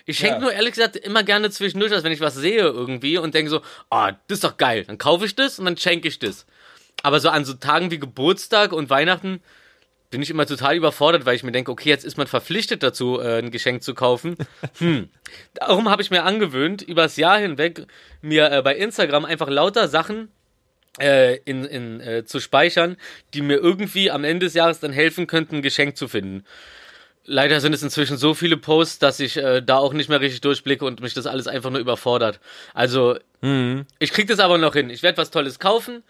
Ich schenke Ja. nur ehrlich gesagt immer gerne zwischendurch, als wenn ich was sehe irgendwie und denke so, oh, das ist doch geil. Dann kaufe ich das und dann schenke ich das. Aber so an so Tagen wie Geburtstag und Weihnachten bin ich immer total überfordert, weil ich mir denke, okay, jetzt ist man verpflichtet dazu, äh, ein Geschenk zu kaufen. <laughs> Hm. Darum habe ich mir angewöhnt, übers Jahr hinweg mir äh, bei Instagram einfach lauter Sachen äh, in, in, äh, zu speichern, die mir irgendwie am Ende des Jahres dann helfen könnten, ein Geschenk zu finden. Leider sind es inzwischen so viele Posts, dass ich äh, da auch nicht mehr richtig durchblicke und mich das alles einfach nur überfordert. Also, ich krieg das aber noch hin. Ich werde was Tolles kaufen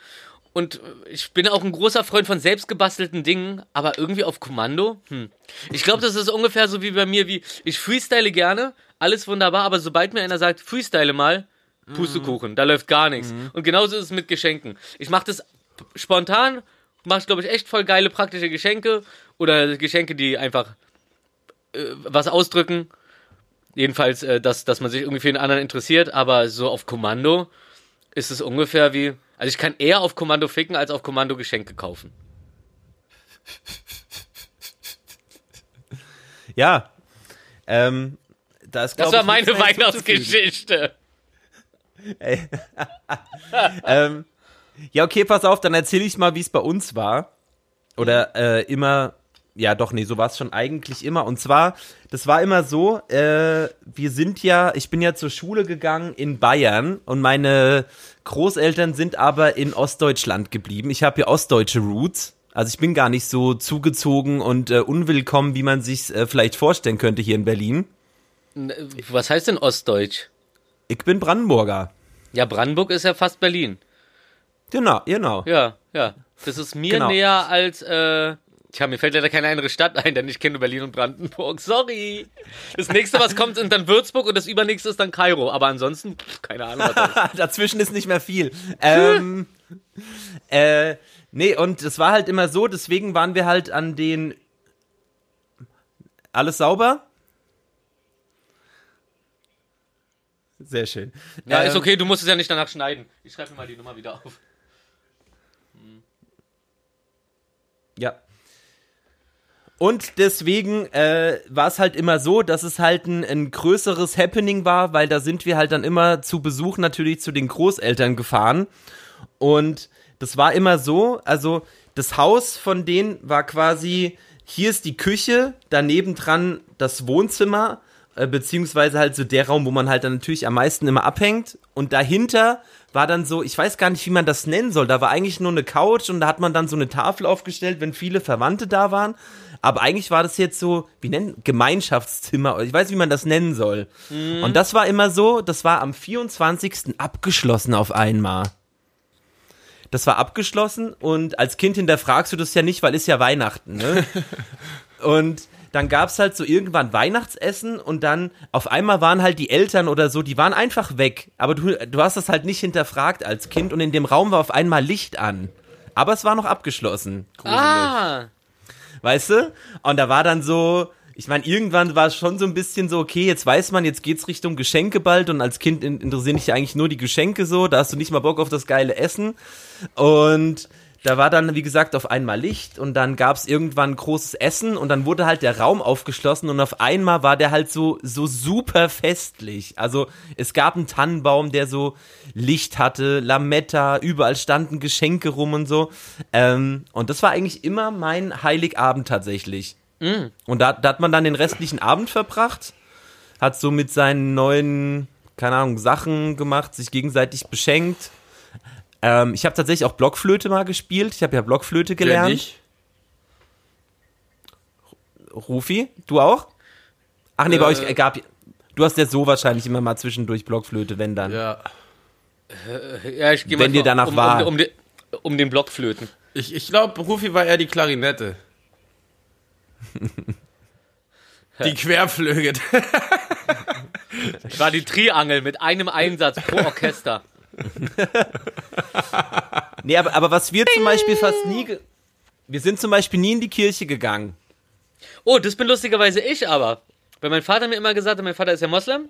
und ich bin auch ein großer Freund von selbstgebastelten Dingen, aber irgendwie auf Kommando. Hm. Ich glaube, das ist ungefähr so wie bei mir, wie ich freestyle gerne, alles wunderbar, aber sobald mir einer sagt, freestyle mal, Pustekuchen, da läuft gar nichts. Und genauso ist es mit Geschenken. Ich mache das spontan, mache glaube ich echt voll geile praktische Geschenke oder Geschenke, die einfach äh, was ausdrücken. Jedenfalls, äh, dass, dass man sich irgendwie für den anderen interessiert, aber so auf Kommando ist es ungefähr wie. Also ich kann eher auf Kommando ficken, als auf Kommando Geschenke kaufen. Ja. Ähm, Das glaub war meine. Weihnachtsgeschichte. <laughs> ähm, ja, okay, pass auf, dann erzähle ich mal, wie es bei uns war. Oder äh, immer, ja doch, nee, so war es schon eigentlich immer. Und zwar, das war immer so, äh, wir sind ja, ich bin ja zur Schule gegangen in Bayern und meine Großeltern sind aber in Ostdeutschland geblieben. Ich habe ja ostdeutsche Roots. Also ich bin gar nicht so zugezogen und äh, unwillkommen, wie man sich äh, vielleicht vorstellen könnte hier in Berlin. Was heißt denn Ostdeutsch? Ich bin Brandenburger. Ja, Brandenburg ist ja fast Berlin. Genau, genau. Ja, ja. Das ist mir Genau. näher als, äh, Tja, mir fällt leider keine andere Stadt ein, denn ich kenne Berlin und Brandenburg. Sorry. Das nächste, was kommt, sind dann Würzburg und das übernächste ist dann Kairo. Aber ansonsten, keine Ahnung. Was ist. <laughs> Dazwischen ist nicht mehr viel. ähm, äh, nee, und es war halt immer so, deswegen waren wir halt an den. Alles sauber? Sehr schön. Ja, Ähm, ist okay, du musst es ja nicht danach schneiden. Ich schreibe mir mal die Nummer wieder auf. Ja. Und deswegen äh, war es halt immer so, dass es halt ein, ein größeres Happening war, weil da sind wir halt dann immer zu Besuch natürlich zu den Großeltern gefahren. Und das war immer so, also das Haus von denen war quasi, hier ist die Küche, daneben dran das Wohnzimmer, äh, beziehungsweise halt so der Raum, wo man halt dann natürlich am meisten immer abhängt. Und dahinter war dann so, ich weiß gar nicht, wie man das nennen soll. Da war eigentlich nur eine Couch und da hat man dann so eine Tafel aufgestellt, wenn viele Verwandte da waren. Aber eigentlich war das jetzt so, wie nennen, Gemeinschaftszimmer. Ich weiß, wie man das nennen soll. Und das war immer so, das war am 24. abgeschlossen auf einmal. Das war abgeschlossen und als Kind hinterfragst du das ja nicht, weil ist ja Weihnachten, ne? <laughs> und dann gab's halt so irgendwann Weihnachtsessen und dann auf einmal waren halt die Eltern oder so, die waren einfach weg. Aber du, du hast das halt nicht hinterfragt als Kind und in dem Raum war auf einmal Licht an. Aber es war noch abgeschlossen. Ah, Weißt du? Und da war dann so, ich meine, irgendwann war es schon so ein bisschen so, okay, jetzt weiß man, jetzt geht's Richtung Geschenke bald und als Kind in- interessieren dich ja eigentlich nur die Geschenke so, da hast du nicht mal Bock auf das geile Essen. Und da war dann, wie gesagt, auf einmal Licht und dann gab's irgendwann großes Essen und dann wurde halt der Raum aufgeschlossen und auf einmal war der halt so, so super festlich. Also es gab einen Tannenbaum, der so Licht hatte, Lametta, überall standen Geschenke rum und so. Ähm, und das war eigentlich immer mein Heiligabend tatsächlich. Und da, da hat man dann den restlichen Abend verbracht, hat so mit seinen neuen, keine Ahnung, Sachen gemacht, sich gegenseitig beschenkt. Ähm, ich habe tatsächlich auch Blockflöte mal gespielt. Ich habe ja Blockflöte gelernt. nicht? Rufi, du auch? Ach nee, bei Äh. euch gab. Du hast ja so wahrscheinlich immer mal zwischendurch Blockflöte, wenn dann. Ja. ja, ich gehe Wenn dir danach um, war. Um, um, den- um den Blockflöten. Ich, ich glaube, Rufi war eher die Klarinette. <laughs> die Querflöte. Ich <laughs> war die Triangel mit einem Einsatz pro <laughs> Orchester. <laughs> Nee, aber, aber was wir zum Beispiel fast nie. Wir sind zum Beispiel nie in die Kirche gegangen. Oh, das bin lustigerweise ich aber. Weil mein Vater mir immer gesagt hat, mein Vater ist ja Moslem.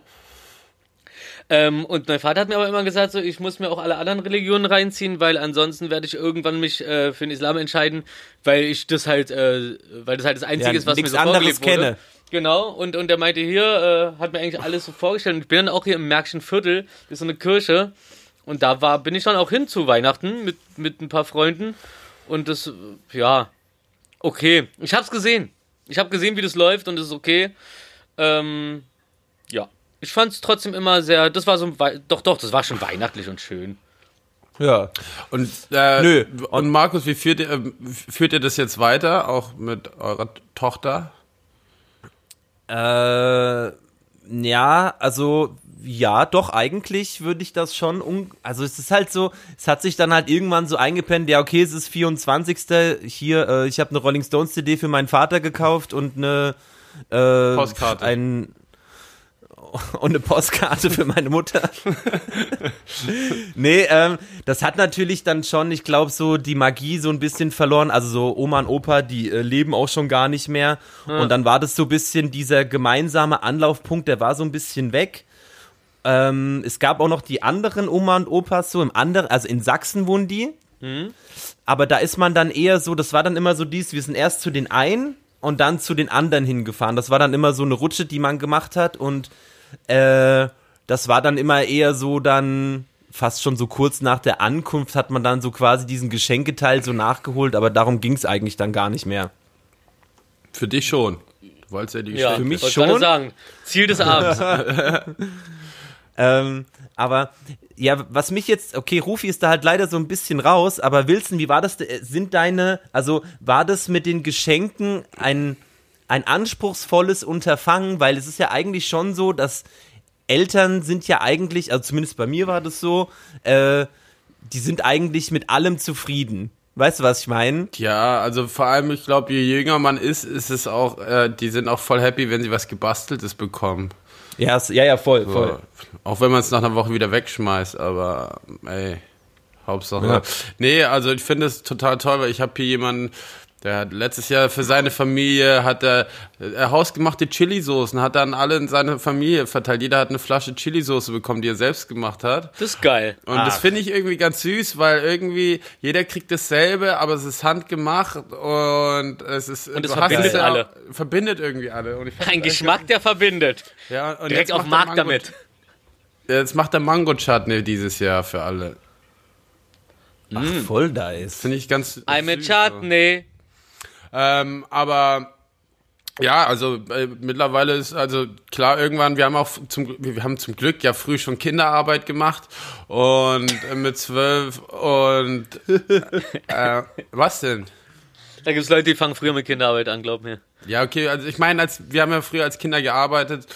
Ähm, und mein Vater hat mir aber immer gesagt, so, ich muss mir auch alle anderen Religionen reinziehen, weil ansonsten werde ich irgendwann mich äh, für den Islam entscheiden, weil ich das halt, äh, weil das halt das Einzige Ja, ist, was mir nix so anderes vorgelebt wurde. kenne. Genau, und, und er meinte, hier, äh, hat mir eigentlich alles so vorgestellt. Und ich bin dann auch hier im Märkischen Viertel, das ist so eine Kirche. Und da war, bin ich dann auch hin zu Weihnachten mit, mit ein paar Freunden. Und das, ja, okay. Ich hab's gesehen. Ich habe gesehen, wie das läuft und es ist okay. Ähm, ja. Ich fand's trotzdem immer sehr, das war so, ein Wei- doch, doch, das war schon weihnachtlich und schön. Ja. Und, äh, Nö. und Markus, wie führt ihr, äh, führt ihr das jetzt weiter, auch mit eurer Tochter? Äh, ja, also ja, doch, eigentlich würde ich das schon, un also es ist halt so, es hat sich dann halt irgendwann so eingepennt, ja, okay, es ist 24. Hier, äh, ich habe eine Rolling Stones CD für meinen Vater gekauft und eine äh, Postkarte. Ein, und eine Postkarte für meine Mutter. nee, ähm, das hat natürlich dann schon, ich glaube, so die Magie so ein bisschen verloren. Also so Oma und Opa, die äh, leben auch schon gar nicht mehr. Und dann war das so ein bisschen dieser gemeinsame Anlaufpunkt, der war so ein bisschen weg. Ähm, es gab auch noch die anderen Oma und Opas so im anderen, also in Sachsen wohnen die. Aber da ist man dann eher so, das war dann immer so dies, wir sind erst zu den einen und dann zu den anderen hingefahren. Das war dann immer so eine Rutsche, die man gemacht hat und äh, das war dann immer eher so dann fast schon so kurz nach der Ankunft hat man dann so quasi diesen Geschenketeil so nachgeholt, aber darum ging es eigentlich dann gar nicht mehr. Für dich schon. Du wolltest ja die Ja, Geschenke. mich wollte gerade schon. sagen. Ziel des Abends. <laughs> Ähm, aber ja, was mich jetzt, okay, Rufi ist da halt leider so ein bisschen raus, aber Wilson, wie war das? de- Sind deine, also war das mit den Geschenken ein, ein anspruchsvolles Unterfangen? Weil es ist ja eigentlich schon so, dass Eltern sind ja eigentlich, also zumindest bei mir war das so, äh, die sind eigentlich mit allem zufrieden. Weißt du, was ich meine? Ja, also vor allem, ich glaube, je jünger man ist, ist es auch, äh, die sind auch voll happy, wenn sie was Gebasteltes bekommen. Ja, ja, ja, voll, voll. Auch wenn man es nach einer Woche wieder wegschmeißt, aber ey, Hauptsache. Ja. Nee, also ich finde es total toll, weil ich habe hier jemanden, der hat letztes Jahr für seine Familie hat er, er hausgemachte Chili-Soßen, hat dann alle in seine Familie verteilt. Jeder hat eine Flasche Chili-Soße bekommen, die er selbst gemacht hat. Das ist geil. Und das finde ich irgendwie ganz süß, weil irgendwie jeder kriegt dasselbe, aber es ist handgemacht und es ist Und es verbindet ja- alle. Verbindet irgendwie alle. Und ich fand Ein Geschmack, der verbindet. Ja, und Direkt jetzt auf den Markt Mango- damit. Jetzt macht der Mango-Chutney dieses Jahr für alle. Ach, voll nice. Finde ich ganz. I'm a süß, Chutney. So. Ähm, aber ja, also äh, mittlerweile ist also klar irgendwann. Wir haben auch zum wir haben zum Glück ja früh schon Kinderarbeit gemacht und äh, mit zwölf und <laughs> äh, was denn? Da gibt es Leute, die fangen früher mit Kinderarbeit an, glaub mir. Ja, okay, also ich meine, als wir haben ja früher als Kinder gearbeitet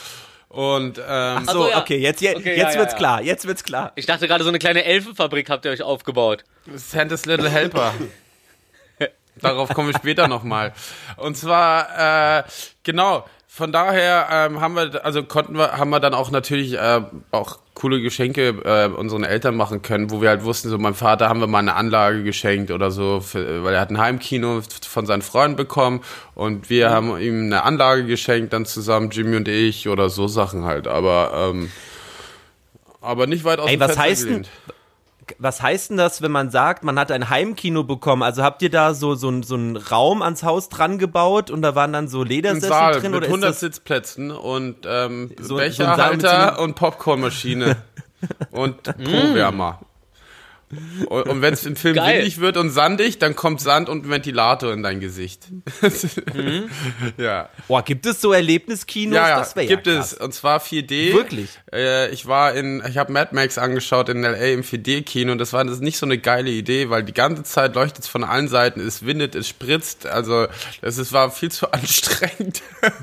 und ähm, So, so, ja. okay, jetzt, jetzt, Okay, jetzt ja, wird's ja, ja. klar, jetzt wird's klar. Ich dachte gerade, so eine kleine Elfenfabrik habt ihr euch aufgebaut. Santa's Little Helper. <laughs> Darauf komme ich später nochmal. Und zwar, äh, genau, von daher ähm, haben wir, also konnten wir, haben wir dann auch natürlich äh, auch coole Geschenke äh, unseren Eltern machen können, wo wir halt wussten, so meinem Vater haben wir mal eine Anlage geschenkt oder so, für, weil er hat ein Heimkino von seinen Freunden bekommen und wir mhm. haben ihm eine Anlage geschenkt, dann zusammen Jimmy und ich oder so Sachen halt, aber ähm, aber nicht weit aus Ey, dem was Fenster heißt denn, was heißt denn das, wenn man sagt, man hat ein Heimkino bekommen? Also habt ihr da so, so, so einen Raum ans Haus dran gebaut und da waren dann so Ledersessel Saal drin? Mit oder 100 Sitzplätzen und ähm, so, Becherhalter so und Popcornmaschine <laughs> und Pro-Wärmer. Und, und wenn es im Film Geil. windig wird und sandig, dann kommt Sand und ein Ventilator in dein Gesicht. mhm. <laughs> Ja. Boah, gibt es so Erlebniskinos? Ja, ja, das gibt ja es. Und zwar 4D. Wirklich? Äh, ich war in, ich habe Mad Max angeschaut in L.A. im 4D-Kino und das war das nicht so eine geile Idee, weil die ganze Zeit leuchtet es von allen Seiten, es windet, es spritzt, also das ist, war viel <laughs> zu anstrengend. <laughs>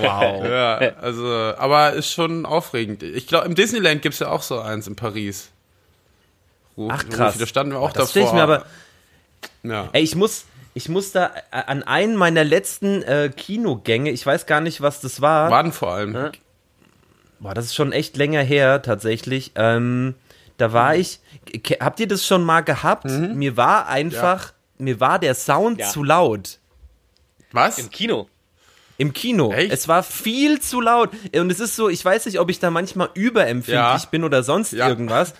wow. Ja, also, aber ist schon aufregend. Ich glaube, im Disneyland gibt es ja auch so eins in Paris. Wo, Ach krass. Da standen wir auch das davor. Ich mir aber, ja. Ey, ich muss, ich muss da an einen meiner letzten äh, Kinogänge, ich weiß gar nicht, was das war. Wann vor allem? Äh, boah, das ist schon echt länger her, tatsächlich. Ähm, da war mhm. ich. Habt ihr das schon mal gehabt? Mhm. Mir war einfach, ja. mir war der Sound ja. zu laut. Was? Im Kino. Im Kino. Echt? Es war viel zu laut. Und es ist so, ich weiß nicht, ob ich da manchmal überempfindlich ja. bin oder sonst irgendwas.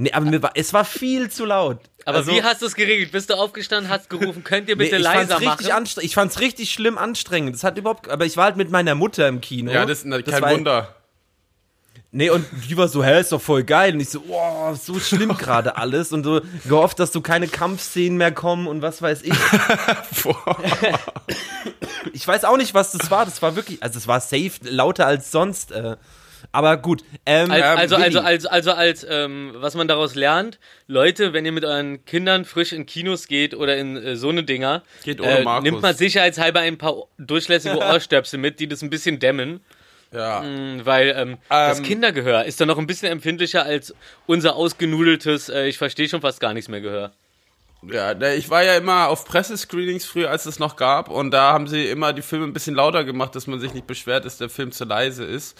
Nee, aber mir war, es war viel zu laut. Aber also, wie hast du es geregelt? Bist du aufgestanden, hast gerufen, könnt ihr bitte nee, ich leiser fand's richtig machen? Ich fand es richtig schlimm anstrengend. Das hat überhaupt, aber ich war halt mit meiner Mutter im Kino. Ja, das ist kein das Wunder. Nee, und die war so, hä, ist doch voll geil. Und ich so, wow, so schlimm <laughs> gerade alles. Und so gehofft, dass so keine Kampfszenen mehr kommen und was weiß ich. <laughs> ich weiß auch nicht, was das war. Das war wirklich, also es war safe lauter als sonst. Äh. Aber gut. Ähm, also, also, also, also, als, ähm, was man daraus lernt, Leute, wenn ihr mit euren Kindern frisch in Kinos geht oder in äh, so eine Dinger, geht ohne äh, nimmt man sicherheitshalber ein paar durchlässige <laughs> Ohrstöpsel mit, die das ein bisschen dämmen. Ja. Mhm, weil ähm, ähm, das Kindergehör ist da noch ein bisschen empfindlicher als unser ausgenudeltes, äh, ich verstehe schon fast gar nichts mehr Gehör. Ja, ich war ja immer auf Pressescreenings früher, als es noch gab, und da haben sie immer die Filme ein bisschen lauter gemacht, dass man sich nicht beschwert, dass der Film zu leise ist.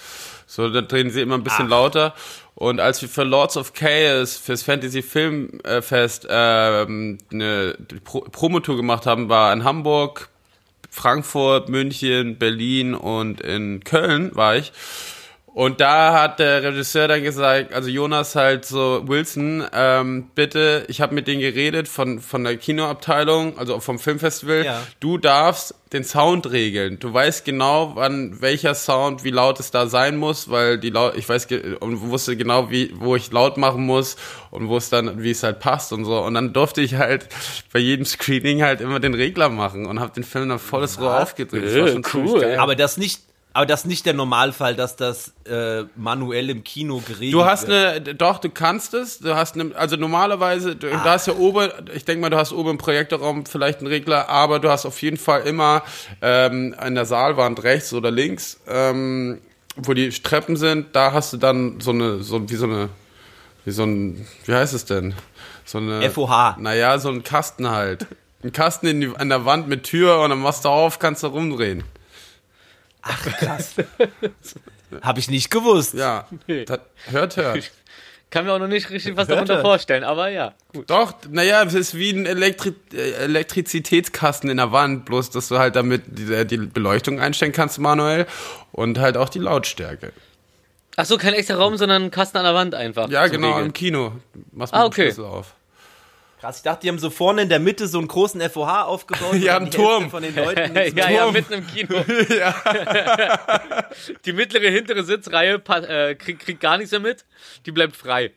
So, dann drehen sie immer ein bisschen Ach. lauter. Und als wir für Lords of Chaos, fürs Fantasy Filmfest, ähm, eine Pro Promotour gemacht haben, war in Hamburg, Frankfurt, München, Berlin und in Köln war ich. Und da hat der Regisseur dann gesagt, also Jonas halt so, Wilson, ähm, bitte, ich habe mit denen geredet von, von der Kinoabteilung, also vom Filmfestival, ja. du darfst den Sound regeln. Du weißt genau, wann welcher Sound, wie laut es da sein muss, weil die laut, ich weiß und wusste genau, wie, wo ich laut machen muss und wo es dann, wie es halt passt und so. Und dann durfte ich halt bei jedem Screening halt immer den Regler machen und habe den Film dann volles Rohr aufgedreht. Das war schon cool. Aber das nicht, aber das ist nicht der Normalfall, dass das äh, manuell im Kino geregelt Du hast eine, doch, du kannst es. Du hast eine, also normalerweise, du, ah. da hast ja oben, ich denke mal, du hast oben im Projektorraum vielleicht einen Regler, aber du hast auf jeden Fall immer ähm, an der Saalwand rechts oder links, ähm, wo die Treppen sind, da hast du dann so eine, so wie so eine, wie so ein, wie heißt es denn? So eine. FOH. Naja, so ein Kasten halt. Ein Kasten in die, an der Wand mit Tür und dann machst du auf, kannst du rumdrehen. Ach, krass. <laughs> Habe ich nicht gewusst. Ja. Nee. hört, hört. Ich <laughs> kann mir auch noch nicht richtig was hört, darunter hört. vorstellen, aber ja. Gut. Doch, naja, es ist wie ein Elektri äh, Elektrizitätskasten in der Wand, bloß dass du halt damit die, die Beleuchtung einstellen kannst manuell und halt auch die Lautstärke. Ach so, kein extra Raum, sondern ein Kasten an der Wand einfach. Ja, genau, Regeln. im Kino. Machst ah, okay. Schlüssel auf. Krass, ich dachte, die haben so vorne in der Mitte so einen großen FOH aufgebaut. <laughs> ja, einen Turm. Von den Leuten <laughs> ja, ja, mitten im Kino. <laughs> ja. die mittlere, hintere Sitzreihe äh, kriegt, kriegt gar nichts mehr mit. Die bleibt frei.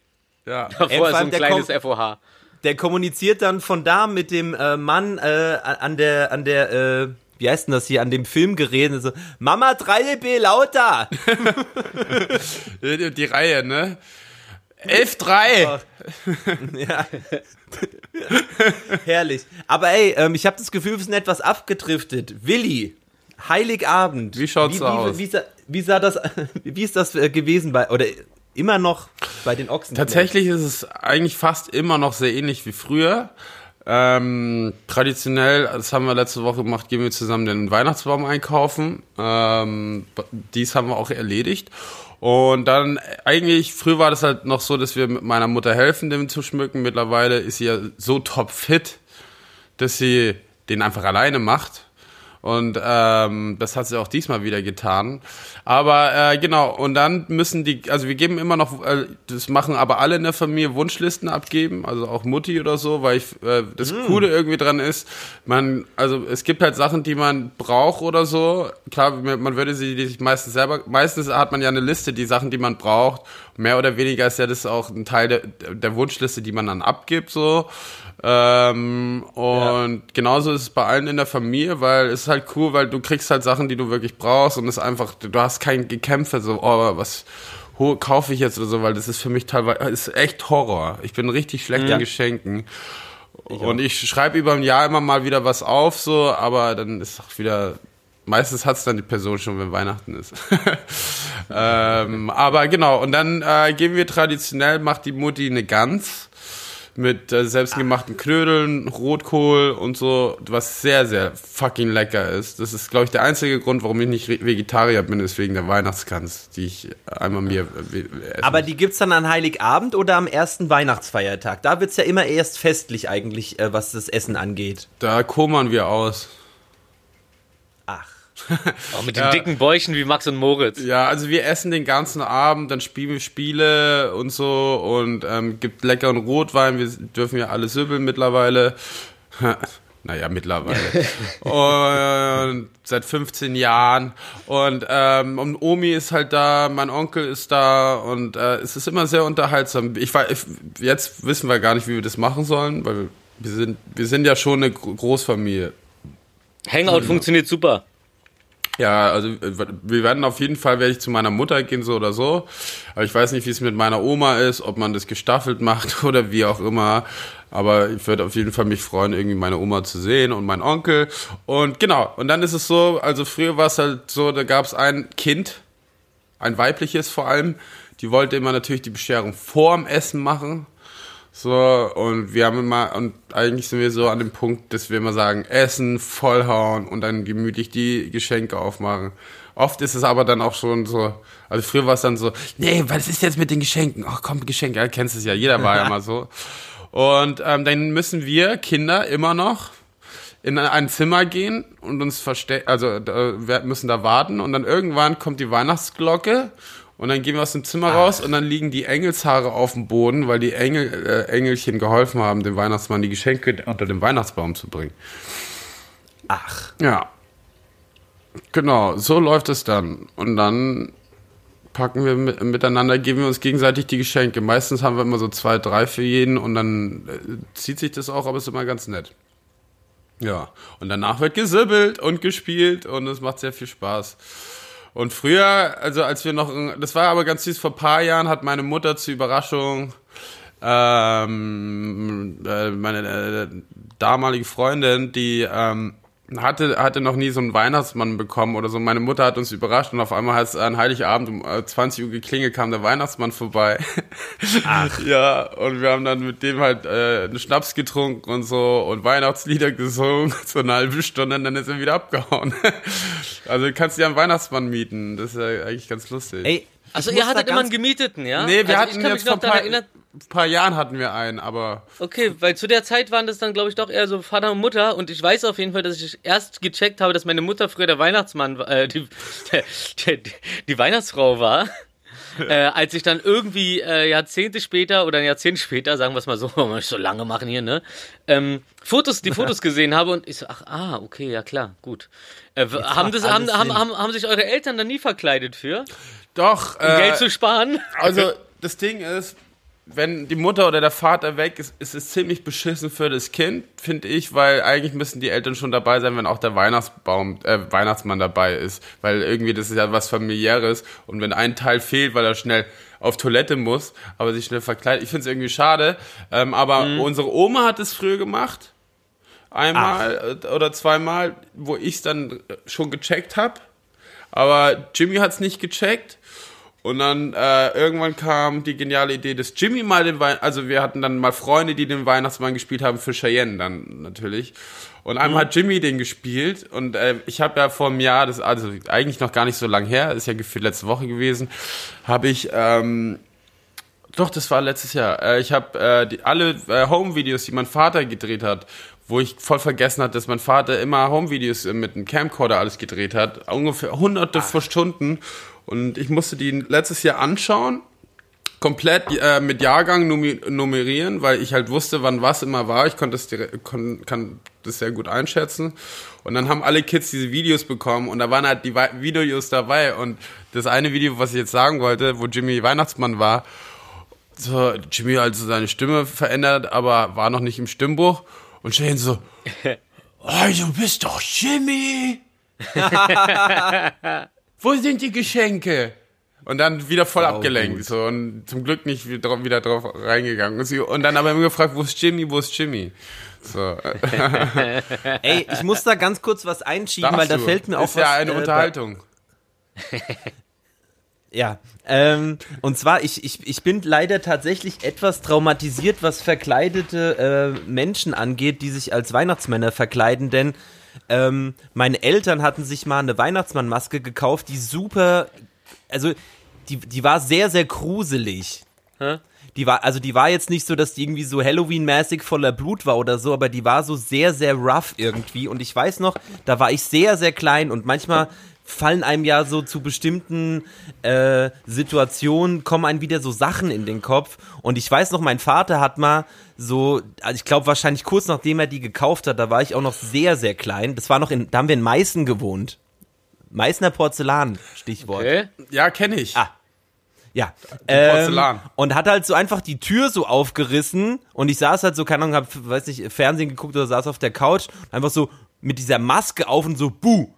Ja. Davor Ey, ist so ein kleines FOH. Der kommuniziert dann von da mit dem äh, Mann äh, an der, an der, äh, wie heißt denn das hier, an dem Filmgerät. So, Mama 3B lauter! die Reihe, ne? 11-3. ja. <laughs> Herrlich. Aber ey, ähm, ich habe das Gefühl, wir sind etwas abgedriftet. Willi, Heiligabend. Wie schaut's wie, so aus? Wie, wie, wie, sah das, <laughs> wie ist das äh, gewesen bei, oder immer noch bei den Ochsen? Tatsächlich ist es eigentlich fast immer noch sehr ähnlich wie früher. Ähm, traditionell, das haben wir letzte Woche gemacht, gehen wir zusammen den Weihnachtsbaum einkaufen. Ähm, dies haben wir auch erledigt. Und dann eigentlich, früher war das halt noch so, dass wir mit meiner Mutter helfen, den zu schmücken. Mittlerweile ist sie ja so top fit, dass sie den einfach alleine macht. Und ähm, das hat sie auch diesmal wieder getan. Aber äh, genau, und dann müssen die, also wir geben immer noch, äh, das machen aber alle in der Familie Wunschlisten abgeben, also auch Mutti oder so, weil ich äh, das mm. Coole irgendwie dran ist, man, also es gibt halt Sachen, die man braucht oder so. Klar, man würde sie sich meistens selber, meistens hat man ja eine Liste, die Sachen, die man braucht. Mehr oder weniger ist ja das auch ein Teil der, der Wunschliste, die man dann abgibt, so. Ähm, und ja. genauso ist es bei allen in der Familie, weil es ist halt cool, weil du kriegst halt Sachen, die du wirklich brauchst und es ist einfach, du hast kein Gekämpfe, so, oh, was kaufe ich jetzt oder so, weil das ist für mich teilweise, ist echt Horror. Ich bin richtig schlecht ja. in Geschenken. Ich und ich schreibe über ein Jahr immer mal wieder was auf, so, aber dann ist auch wieder, meistens hat es dann die Person schon, wenn Weihnachten ist. <laughs> ähm, aber genau, und dann äh, gehen wir traditionell, macht die Mutti eine Gans mit äh, selbstgemachten Knödeln, Rotkohl und so, was sehr, sehr fucking lecker ist. Das ist, glaube ich, der einzige Grund, warum ich nicht Vegetarier bin, ist wegen der Weihnachtsgans, die ich einmal mir äh, esse. Aber die gibt's dann an Heiligabend oder am ersten Weihnachtsfeiertag? Da wird's ja immer erst festlich eigentlich, äh, was das Essen angeht. Da kummern wir aus. <laughs> Auch mit den ja. dicken Bäuchen wie Max und Moritz. Ja, also wir essen den ganzen Abend, dann spielen wir Spiele und so und ähm, gibt leckeren Rotwein. Wir dürfen ja alle sübbeln mittlerweile. <laughs> naja, mittlerweile. <laughs> und seit 15 Jahren. Und, ähm, und Omi ist halt da, mein Onkel ist da und äh, es ist immer sehr unterhaltsam. Ich war, jetzt wissen wir gar nicht, wie wir das machen sollen, weil wir sind, wir sind ja schon eine Großfamilie. Hangout funktioniert super. Ja, also äh, wir werden auf jeden Fall, werde ich zu meiner Mutter gehen, so oder so. Aber ich weiß nicht, wie es mit meiner Oma ist, ob man das gestaffelt <laughs> macht oder wie auch immer. Aber ich würde auf jeden Fall mich freuen, irgendwie meine Oma zu sehen und meinen Onkel. Und genau, und dann ist es so, also früher war es halt so, da gab es ein Kind, ein weibliches vor allem, die wollte immer natürlich die Bescherung vorm Essen machen. So, und wir haben immer, und eigentlich sind wir so an dem Punkt, dass wir immer sagen, essen, vollhauen und dann gemütlich die Geschenke aufmachen. Oft ist es aber dann auch schon so, also früher war es dann so, nee, was ist jetzt mit den Geschenken? Ach komm, Geschenke, ja, kennst es ja, jeder war ja <laughs> mal so. Und ähm, dann müssen wir Kinder immer noch in ein Zimmer gehen und uns verstecken, also wir müssen da warten und dann irgendwann kommt die Weihnachtsglocke und dann gehen wir aus dem Zimmer Ach. raus und dann liegen die Engelshaare auf dem Boden, weil die Engel, äh, Engelchen geholfen haben, dem Weihnachtsmann die Geschenke unter den Weihnachtsbaum zu bringen. Ach. Ja. Genau, so läuft es dann. Und dann packen wir mit, miteinander, geben wir uns gegenseitig die Geschenke. Meistens haben wir immer so zwei, drei für jeden und dann äh, zieht sich das auch, aber es ist immer ganz nett. Ja, und danach wird gesibbelt und gespielt und es macht sehr viel Spaß. Und früher, also als wir noch, das war aber ganz süß, vor paar Jahren hat meine Mutter zur Überraschung ähm, äh, meine äh, damalige Freundin, die ähm, hatte, hatte noch nie so einen Weihnachtsmann bekommen oder so. Meine Mutter hat uns überrascht und auf einmal hat es an Heiligabend um 20 äh, Uhr geklingelt, kam der Weihnachtsmann vorbei. Ach. <laughs> ja, und wir haben dann mit dem halt äh, einen Schnaps getrunken und so und Weihnachtslieder gesungen, <laughs> so eine halbe Stunde und dann ist er wieder abgehauen. <laughs> also du kannst dir einen Weihnachtsmann mieten, das ist ja eigentlich ganz lustig. Ey, also ihr hattet immer einen Gemieteten, ja? Nee, wir also hatten jetzt vor ein paar, Jahren hatten wir einen, aber... Okay, weil zu der Zeit waren das dann, glaube ich, doch eher so Vater und Mutter und ich weiß auf jeden Fall, dass ich erst gecheckt habe, dass meine Mutter früher der Weihnachtsmann, äh, die, <laughs> der, die Weihnachtsfrau war. <laughs> äh, als ich dann irgendwie äh, Jahrzehnte später oder ein Jahrzehnt später, sagen wir es mal so, <laughs> wollen wir nicht so lange machen hier, ne? Ähm, Fotos, die Fotos gesehen habe und ich so, ach, ah, okay, ja klar, gut. Äh, haben, das, haben, haben, haben, haben sich eure Eltern dann nie verkleidet für? Doch. Um äh, Geld zu sparen? Also, das Ding ist, wenn die Mutter oder der Vater weg ist, ist es ziemlich beschissen für das Kind, finde ich, weil eigentlich müssen die Eltern schon dabei sein, wenn auch der Weihnachtsbaum, äh, Weihnachtsmann dabei ist, weil irgendwie das ist ja was familiäres. Und wenn ein Teil fehlt, weil er schnell auf Toilette muss, aber sich schnell verkleidet, ich finde es irgendwie schade, ähm, aber mhm. unsere Oma hat es früher gemacht, einmal Ach. oder zweimal, wo ich es dann schon gecheckt habe, aber Jimmy hat es nicht gecheckt Und dann äh, irgendwann kam die geniale Idee, dass Jimmy mal den Weihnachten, also wir hatten dann mal Freunde, die den Weihnachtsmann gespielt haben für Cheyenne dann natürlich. Und einmal hat Jimmy den gespielt und äh, ich habe ja vor einem Jahr, das also eigentlich noch gar nicht so lang her, ist ja gefühlt letzte Woche gewesen, habe ich ähm, doch, das war letztes Jahr. Äh, ich habe äh, die, alle äh, Home-Videos, die mein Vater gedreht hat, wo ich voll vergessen hatte, dass mein Vater immer Home-Videos äh, mit einem Camcorder alles gedreht hat, ungefähr hunderte von Stunden. Und ich musste die letztes Jahr anschauen, komplett äh, mit Jahrgang nummerieren, weil ich halt wusste, wann was immer war. Ich konnte das kon, kann das sehr gut einschätzen. Und dann haben alle Kids diese Videos bekommen und da waren halt die Videos dabei. Und das eine Video, was ich jetzt sagen wollte, wo Jimmy Weihnachtsmann war, so, Jimmy hat also seine Stimme verändert, aber war noch nicht im Stimmbuch. Und Shane so, <laughs> oh, du bist doch Jimmy. <laughs> Wo sind die Geschenke? Und dann wieder voll abgelenkt. So, und zum Glück nicht wieder drauf, reingegangen. Und, sie, und dann aber immer gefragt, wo ist Jimmy, wo ist Jimmy? So, <laughs> Ey, ich muss da ganz kurz was einschieben, weil da darfst du. fällt mir auch Ist ja was, eine äh, Unterhaltung. <laughs> Ja, ähm, und zwar, ich, ich, ich bin leider tatsächlich etwas traumatisiert, was verkleidete äh, Menschen angeht, die sich als Weihnachtsmänner verkleiden, denn ähm, meine Eltern hatten sich mal eine Weihnachtsmannmaske gekauft, die super, also die, die war sehr, sehr gruselig. Hä? Die war, also die war jetzt nicht so, dass die irgendwie so Halloween-mäßig voller Blut war oder so, aber die war so sehr, sehr rough irgendwie. Und ich weiß noch, da war ich sehr, sehr klein und manchmal fallen einem ja so zu bestimmten äh, Situationen, kommen einem wieder so Sachen in den Kopf. Und ich weiß noch, mein Vater hat mal so, also ich glaube wahrscheinlich kurz nachdem er die gekauft hat, da war ich auch noch sehr, sehr klein. Das war noch in, da haben wir in Meißen gewohnt. Meißner Porzellan, Stichwort. Okay. Ja, kenne ich. Ah. Ja. Ähm, Porzellan. und hat halt so einfach die Tür so aufgerissen und ich saß halt so, keine Ahnung, hab, weiß nicht, Fernsehen geguckt oder saß auf der Couch, einfach so mit dieser Maske auf und so, buh.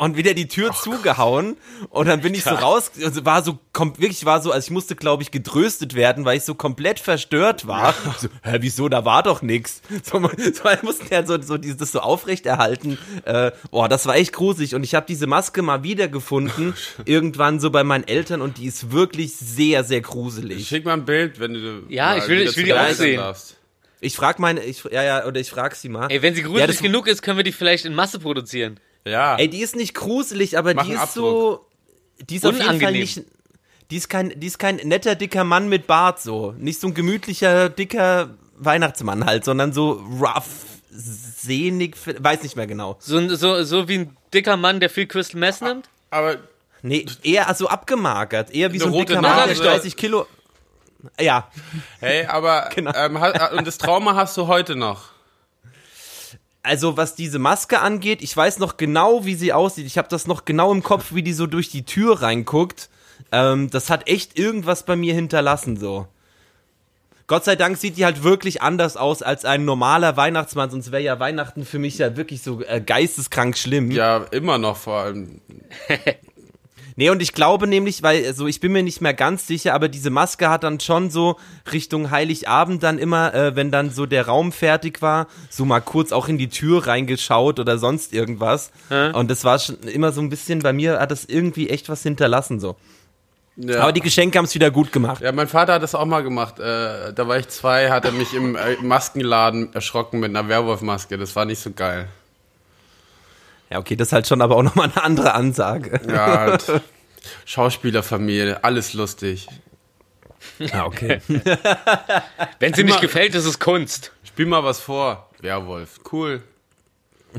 Und wieder die Tür zugehauen und dann bin ich so raus, also war so, kom wirklich war so, also ich musste glaube ich getröstet werden, weil ich so komplett verstört war. So, hä, wieso, da war doch nix. <laughs> So, so wir mussten ja so, so dieses so aufrechterhalten. Äh, boah, das war echt gruselig und ich habe diese Maske mal wiedergefunden, irgendwann so bei meinen Eltern und die ist wirklich sehr, sehr gruselig. Schick mal ein Bild, wenn du Ja, mal ich will- ich will die auch sehen. darfst. Ich frag meine, ich, ja, ja, oder ich frag sie mal. Ey, wenn sie Ja, gruselig das- genug ist, können wir die vielleicht in Masse produzieren. Ja. Ey, die ist nicht gruselig, aber Mach die ist so. Die ist auf jeden Fall Unangenehm. nicht. Die ist, kein, die ist kein netter, dicker Mann mit Bart so. Nicht so ein gemütlicher, dicker Weihnachtsmann halt, sondern so rough, sehnig, weiß nicht mehr genau. So, so, so wie ein dicker Mann, der viel Crystal Meth nimmt? Aber Nee, eher also abgemagert. Eher wie so ein rote dicker Mann, der Nase. 30 Kilo. Ja, hey, aber <laughs> Genau. ähm, und das Trauma hast du heute noch. Also was diese Maske angeht, ich weiß noch genau, wie sie aussieht. Ich habe das noch genau im Kopf, wie die so durch die Tür reinguckt. Ähm, das hat echt irgendwas bei mir hinterlassen so. Gott sei Dank sieht die halt wirklich anders aus als ein normaler Weihnachtsmann, sonst wäre ja Weihnachten für mich ja wirklich so äh, geisteskrank schlimm. Ja, immer noch vor allem. <laughs> Nee, und ich glaube nämlich, weil, also ich bin mir nicht mehr ganz sicher, aber diese Maske hat dann schon so Richtung Heiligabend dann immer, äh, wenn dann so der Raum fertig war, so mal kurz auch in die Tür reingeschaut oder sonst irgendwas. Und das war schon immer so ein bisschen, bei mir hat das irgendwie echt was hinterlassen so. Ja. Aber die Geschenke haben es wieder gut gemacht. ja, mein Vater hat das auch mal gemacht. Äh, da war ich zwei, hat er mich im äh, Maskenladen erschrocken mit einer Werwolfmaske. Das war nicht so geil. Ja, okay, das ist halt schon aber auch nochmal eine andere Ansage. Ja, halt. <laughs> Schauspielerfamilie, alles lustig. Ja, okay. <laughs> Wenn sie nicht gefällt, ist es Kunst. Spiel mal was vor. Werwolf, cool. <laughs>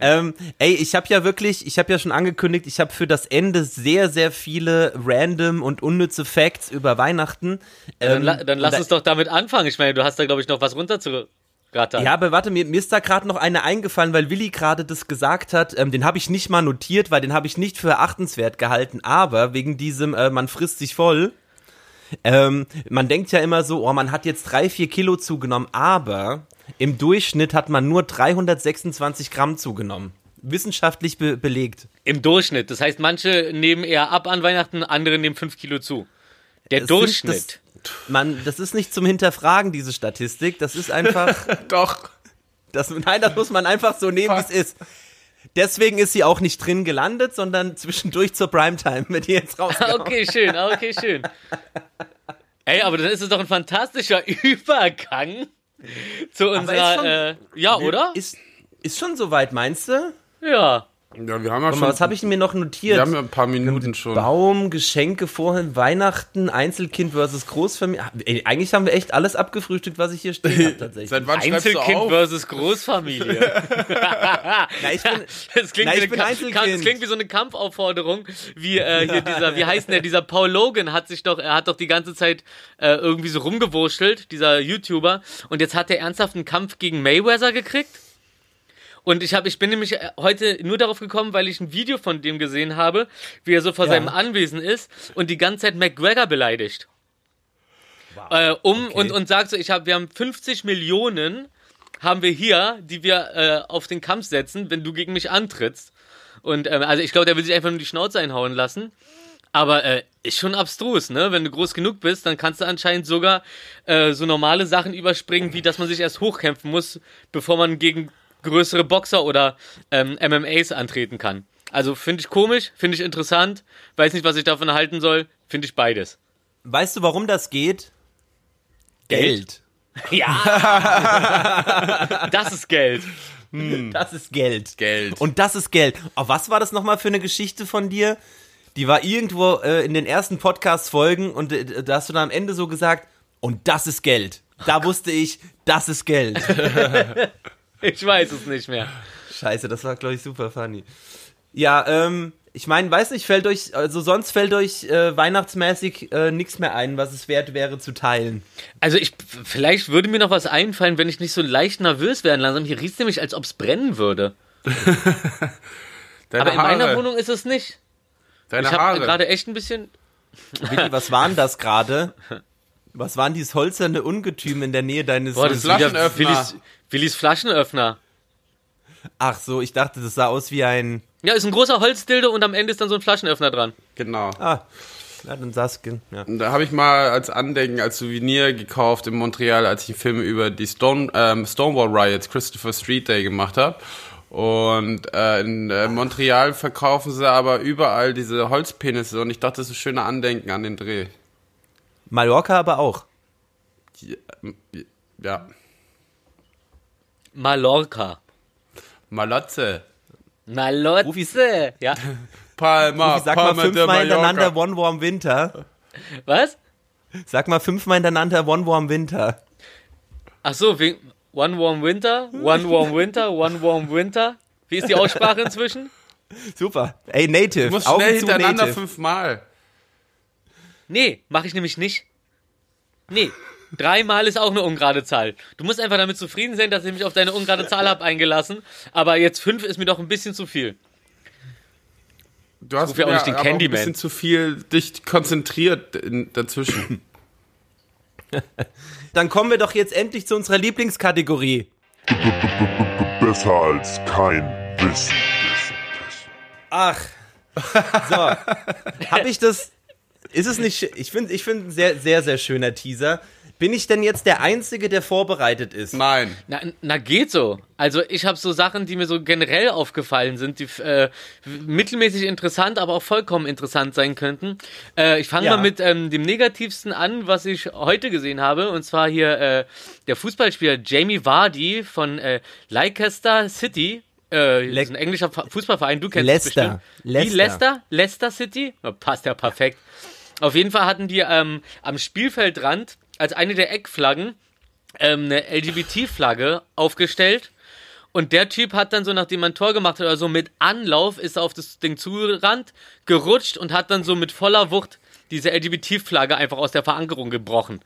ähm, ey, ich habe ja wirklich, ich habe ja schon angekündigt, ich habe für das Ende sehr, sehr viele random und unnütze Facts über Weihnachten. Dann, Ähm, la- dann lass da- uns doch damit anfangen. Ich meine, du hast da, glaube ich, noch was runterzurattern. Ja, aber warte, mir, mir ist da gerade noch eine eingefallen, weil Willi gerade das gesagt hat. Ähm, den habe ich nicht mal notiert, weil den habe ich nicht für erachtenswert gehalten. Aber wegen diesem, äh, man frisst sich voll. Ähm, man denkt ja immer so, oh, man hat jetzt drei, vier Kilo zugenommen, aber im Durchschnitt hat man nur 326 Gramm zugenommen. Wissenschaftlich be belegt. Im Durchschnitt. Das heißt, manche nehmen eher ab an Weihnachten, andere nehmen 5 Kilo zu. Der Es Durchschnitt. Man, das ist nicht zum Hinterfragen, diese Statistik. Das ist einfach. <laughs> Doch. Das, nein, das muss man einfach so nehmen, wie es ist. Deswegen ist sie auch nicht drin gelandet, sondern zwischendurch zur Primetime wird die jetzt <laughs> rausgehauen. Okay, schön, okay, schön. Ey, aber dann ist es doch ein fantastischer <laughs> Übergang zu ist schon- unserer, äh, ja, oder? Ist, ist schon soweit, meinst du? Ja. Ja, wir haben ja Warte schon. mal, was habe ich mir noch notiert? wir haben ja ein paar Minuten schon. Baum, Geschenke vorhin, Weihnachten, Einzelkind versus Großfamilie. Ey, eigentlich haben wir echt alles abgefrühstückt, was ich hier stehen <laughs> habe, tatsächlich. Seit wann schreibst du Einzelkind auf? versus Großfamilie. <laughs> Na, ich bin, <laughs> Das klingt, Na, wie ich eine bin Einzelkind. Das klingt wie so eine Kampfaufforderung, wie äh, hier dieser, wie heißt denn der, dieser Paul Logan hat sich doch, er hat doch die ganze Zeit äh, irgendwie so rumgewurschtelt, dieser YouTuber, und jetzt hat er ernsthaft einen Kampf gegen Mayweather gekriegt. Und ich, hab, ich bin nämlich äh, heute nur darauf gekommen, weil ich ein Video von dem gesehen habe, wie er so vor Ja. seinem Anwesen ist und die ganze Zeit McGregor beleidigt. Äh, um Okay. und, und sagt so, ich hab, wir haben 50 Millionen haben wir hier, die wir äh, auf den Kampf setzen, wenn du gegen mich antrittst. Und ähm, also ich glaube, der will sich einfach nur die Schnauze einhauen lassen. Aber äh, ist schon abstrus, ne? Wenn du groß genug bist, dann kannst du anscheinend sogar äh, so normale Sachen überspringen, wie dass man sich erst hochkämpfen muss, bevor man gegen größere Boxer oder ähm, MMAs antreten kann. Also finde ich komisch, finde ich interessant, weiß nicht, was ich davon halten soll, finde ich beides. weißt du, warum das geht? Geld. Ja! <laughs> das ist Geld. Das ist Geld. Geld. Und das ist Geld. Oh, was war das nochmal für eine Geschichte von dir? Die war irgendwo äh, in den ersten Podcast-Folgen und äh, da hast du dann am Ende so gesagt, und das ist Geld. Da wusste ich, das ist Geld. <laughs> Ich weiß es nicht mehr. Scheiße, das war, glaube ich, super funny. Ja, ähm, ich meine, weiß nicht, fällt euch, also sonst fällt euch äh, weihnachtsmäßig äh, nichts mehr ein, was es wert wäre zu teilen. Also ich, vielleicht würde mir noch was einfallen, wenn ich nicht so leicht nervös werden langsam. Hier riecht es nämlich, als ob es brennen würde. <laughs> Deine Aber in meiner Haare. Wohnung ist es nicht. Deine Ich habe gerade echt ein bisschen. Willi, was waren das gerade? Was waren dieses holzerne Ungetüm in der Nähe deines... Boah, das ist wieder Flaschenöffner. Willis, Willis Flaschenöffner. Ach so, ich dachte, das sah aus wie ein... Ja, ist ein großer Holzdilde und am Ende ist dann so ein Flaschenöffner dran. Genau. Ah, ja, dann Saskin, ja. Und da habe ich mal als Andenken, als Souvenir gekauft in Montreal, als ich einen Film über die Stone, ähm, Stonewall Riots, Christopher Street Day gemacht habe. Und äh, in äh, Montreal verkaufen sie aber überall diese Holzpenisse und ich dachte, das ist ein schöner Andenken an den Dreh. Mallorca aber auch. Ja. Mallorca. Malotze. Malotze. Ja. Palma, Ich sag mal Palma de fünfmal hintereinander. One Warm Winter. Was? Sag mal fünfmal hintereinander One Warm Winter. Ach so, One Warm Winter, One Warm Winter, One Warm Winter. Wie ist die Aussprache inzwischen? Super. Ey, Native. Du musst Augen schnell hintereinander Native. fünfmal. Nee, mache ich nämlich nicht. Nee. Dreimal ist auch eine ungerade Zahl. Du musst einfach damit zufrieden sein, dass ich mich auf deine ungerade Zahl habe eingelassen. Aber jetzt fünf ist mir doch ein bisschen zu viel. Du hast ja auch nicht den aber ein Candyman. bisschen zu viel dich konzentriert in, dazwischen. <laughs> Dann kommen wir doch jetzt endlich zu unserer Lieblingskategorie. Besser als kein Wissen. Ach. So. Hab ich das. Ist es nicht. Ich finde ich find ein sehr, sehr, sehr schöner Teaser. Bin ich denn jetzt der Einzige, der vorbereitet ist? Nein. Na, na geht so. Also ich habe so Sachen, die mir so generell aufgefallen sind, die äh, mittelmäßig interessant, aber auch vollkommen interessant sein könnten. Äh, ich fange Ja. mal mit ähm, dem Negativsten an, was ich heute gesehen habe. Und zwar hier äh, der Fußballspieler Jamie Vardy von äh, Leicester City. Äh, das ist ein englischer Fußballverein, du kennst es Leicester. bestimmt. Wie Leicester. Leicester? Leicester City? Ja, passt ja perfekt. Auf jeden Fall hatten die ähm, am Spielfeldrand als eine der Eckflaggen ähm, eine LGBT-Flagge aufgestellt. Und der Typ hat dann so, nachdem man ein Tor gemacht hat oder so, mit Anlauf ist er auf das Ding zugerannt, gerutscht und hat dann so mit voller Wucht diese LGBT-Flagge einfach aus der Verankerung gebrochen.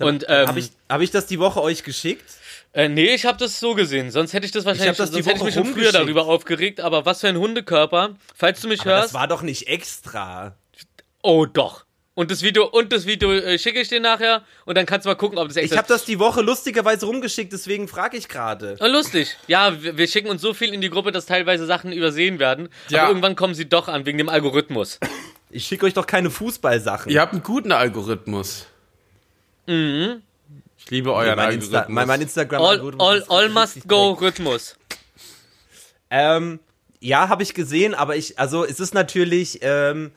Und ähm, Habe ich, hab ich das die Woche euch geschickt? äh, nee, ich habe das so gesehen. Sonst hätte ich das wahrscheinlich, das die sonst hätte ich Woche mich schon früher darüber aufgeregt. Aber was für ein Hundekörper. Falls du mich Aber hörst. das war doch nicht extra. Oh, doch. Und das Video, und das Video äh, schicke ich dir nachher und dann kannst du mal gucken, ob das echt Ich habe das die Woche lustigerweise rumgeschickt, deswegen frage ich gerade. Oh, lustig. Ja, wir, wir schicken uns so viel in die Gruppe, dass teilweise Sachen übersehen werden. Ja. Aber irgendwann kommen sie doch an, wegen dem Algorithmus. Ich schicke euch doch keine Fußballsachen. Ihr habt einen guten Algorithmus. Mhm. Ich liebe euren mein, Insta Algorithmus. mein, mein Instagram All, all, all must go Rhythmus. Ähm, Ja, habe ich gesehen, aber ich, also es ist natürlich, ähm,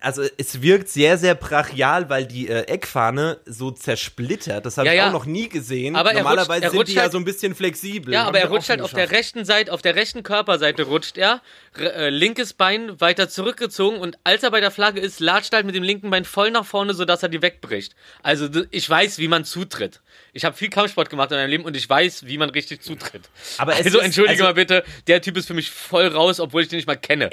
also es wirkt sehr, sehr brachial, weil die äh, Eckfahne so zersplittert. Das habe Ja, ich ja. auch noch nie gesehen. Aber er Normalerweise rutscht- sind rutscht die ja halt- so ein bisschen flexibel. Ja, aber er rutscht halt auf der rechten Seite, auf der rechten Körperseite rutscht er, r- äh, linkes Bein weiter zurückgezogen und als er bei der Flagge ist, latscht halt mit dem linken Bein voll nach vorne, sodass er die wegbricht. Also ich weiß, wie man zutritt. Ich habe viel Kampfsport gemacht in meinem Leben und ich weiß, wie man richtig zutritt. Aber es also ist- entschuldige also- mal bitte, der Typ ist für mich voll raus, obwohl ich den nicht mal kenne.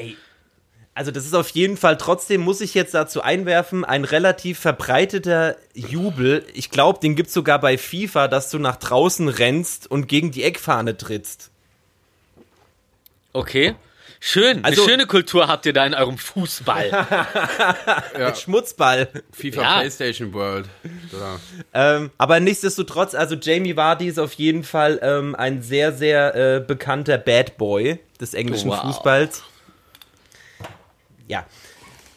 Also das ist auf jeden Fall, trotzdem muss ich jetzt dazu einwerfen, ein relativ verbreiteter Jubel. Ich glaube, den gibt's sogar bei FIFA, dass du nach draußen rennst und gegen die Eckfahne trittst. Okay. Schön, Also- eine schöne Kultur habt ihr da in eurem Fußball. <laughs> Mit Schmutzball. FIFA Ja. PlayStation World. Ähm, aber nichtsdestotrotz, also Jamie Vardy ist auf jeden Fall ähm, ein sehr, sehr äh, bekannter Bad Boy des englischen Wow. Fußballs. Ja.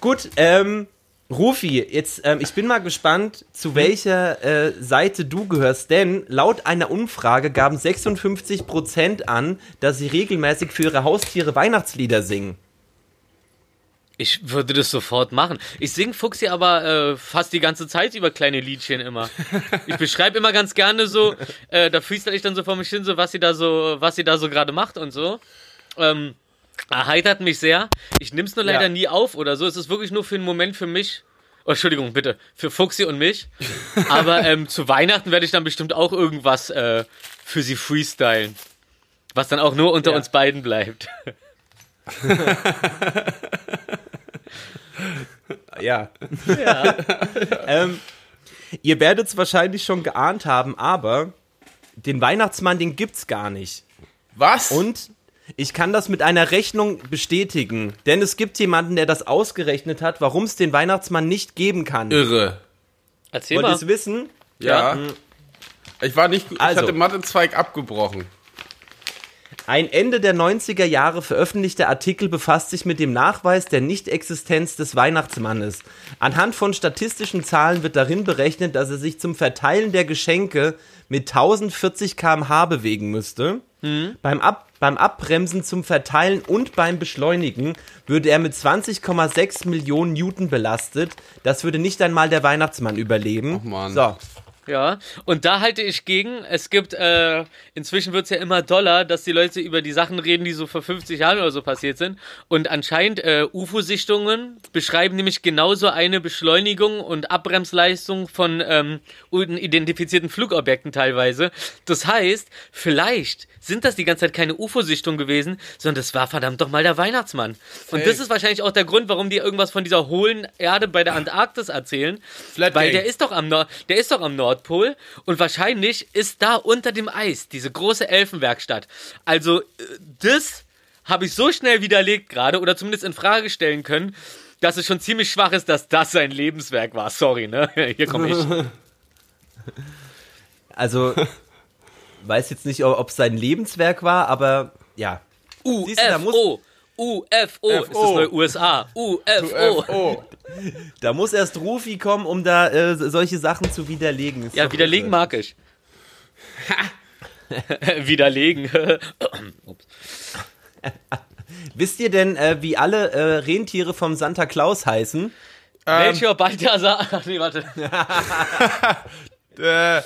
Gut, ähm, Rufi, jetzt, ähm, ich bin mal gespannt, zu welcher äh, Seite du gehörst, denn laut einer Umfrage gaben 56% an, dass sie regelmäßig für ihre Haustiere Weihnachtslieder singen. Ich würde das sofort machen. Ich sing Fuchsi aber äh, fast die ganze Zeit über kleine Liedchen immer. Ich beschreibe immer ganz gerne so, äh, da freestyle ich dann so vor mich hin, so was sie da so, was sie da so gerade macht und so. Ähm, erheitert mich sehr. Ich nimm's nur leider Ja. nie auf oder so. Es ist wirklich nur für einen Moment für mich. Oh, Entschuldigung, bitte. Für Fuchsi und mich. <laughs> Aber ähm, zu Weihnachten werde ich dann bestimmt auch irgendwas äh, für sie freestylen. Was dann auch nur unter Ja. uns beiden bleibt. <laughs> Ja. <laughs> ähm, ihr werdet es wahrscheinlich schon geahnt haben, aber den Weihnachtsmann, den gibt's gar nicht. Was? Und ich kann das mit einer Rechnung bestätigen, denn es gibt jemanden, der das ausgerechnet hat, warum es den Weihnachtsmann nicht geben kann. Irre. Erzähl Wollt ihr mal. es wissen? Ja. Ich war nicht, ich Also. hatte Mathezweig abgebrochen. Ein Ende der 90er Jahre veröffentlichter Artikel befasst sich mit dem Nachweis der Nichtexistenz des Weihnachtsmannes. Anhand von statistischen Zahlen wird darin berechnet, dass er sich zum Verteilen der Geschenke mit 1040 km/h bewegen müsste. Beim, Ab beim Abbremsen zum Verteilen und beim Beschleunigen würde er mit 20,6 Millionen Newton belastet. Das würde nicht einmal der Weihnachtsmann überleben. Mann. So, Ja, und da halte ich gegen. Es gibt, äh, inzwischen wird's ja immer doller, dass die Leute über die Sachen reden, die so vor 50 Jahren oder so passiert sind. Und anscheinend äh, UFO-Sichtungen beschreiben nämlich genauso eine Beschleunigung und Abbremsleistung von ähm, unidentifizierten Flugobjekten teilweise. Das heißt, vielleicht sind das die ganze Zeit keine UFO-Sichtungen gewesen, sondern das war verdammt doch mal der Weihnachtsmann. Und das ist wahrscheinlich auch der Grund, warum die irgendwas von dieser hohlen Erde bei der Antarktis erzählen. Flat weil Gang. der ist doch am Nord, der ist doch am Nordpol und wahrscheinlich ist da unter dem Eis diese große Elfenwerkstatt. Also äh, das habe ich so schnell widerlegt gerade oder zumindest in Frage stellen können, dass es schon ziemlich schwach ist, dass das sein Lebenswerk war. Sorry, ne? <laughs> Hier komme ich. <laughs> also weiß jetzt nicht, ob es sein Lebenswerk war, aber ja. UFO. UFO ist das neue USA. UFO. Da muss erst Rufi kommen, um da äh, solche Sachen zu widerlegen. Ist Ja, widerlegen mag ich. <laughs> widerlegen. <coughs> Ups. Wisst ihr denn, äh, wie alle äh, Rentiere vom Santa Claus heißen? Welcher Balthasar? <laughs> Ach nee, warte. <laughs> Äh,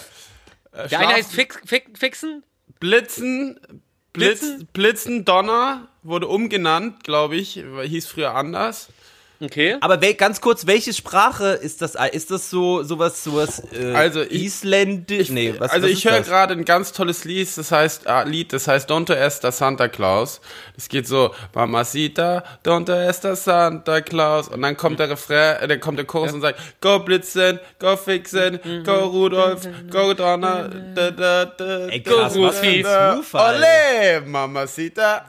Der eine heißt Fix, Fix, Fixen? Blitzen, Blitz, Blitzen? Blitzen, Donner wurde umgenannt, glaube ich, hieß früher anders. Okay. Aber wel ganz kurz, welche Sprache ist das? Ist das so sowas, sowas äh, Also ich- Isländisch? Nee, was, also was ich höre gerade ein ganz tolles Lied, das heißt äh, Lied, das heißt Don't Esta Santa Claus. Das geht so Mamacita, Don't Esta Santa Claus und dann kommt der Refrain, äh, dann kommt der Chorus und sagt Go Blitzen, Go Fixen, Go Rudolf, Go Donner, da, da, da, Ey, da, krass, was für ein da, Zufall. Ole, Mamacita,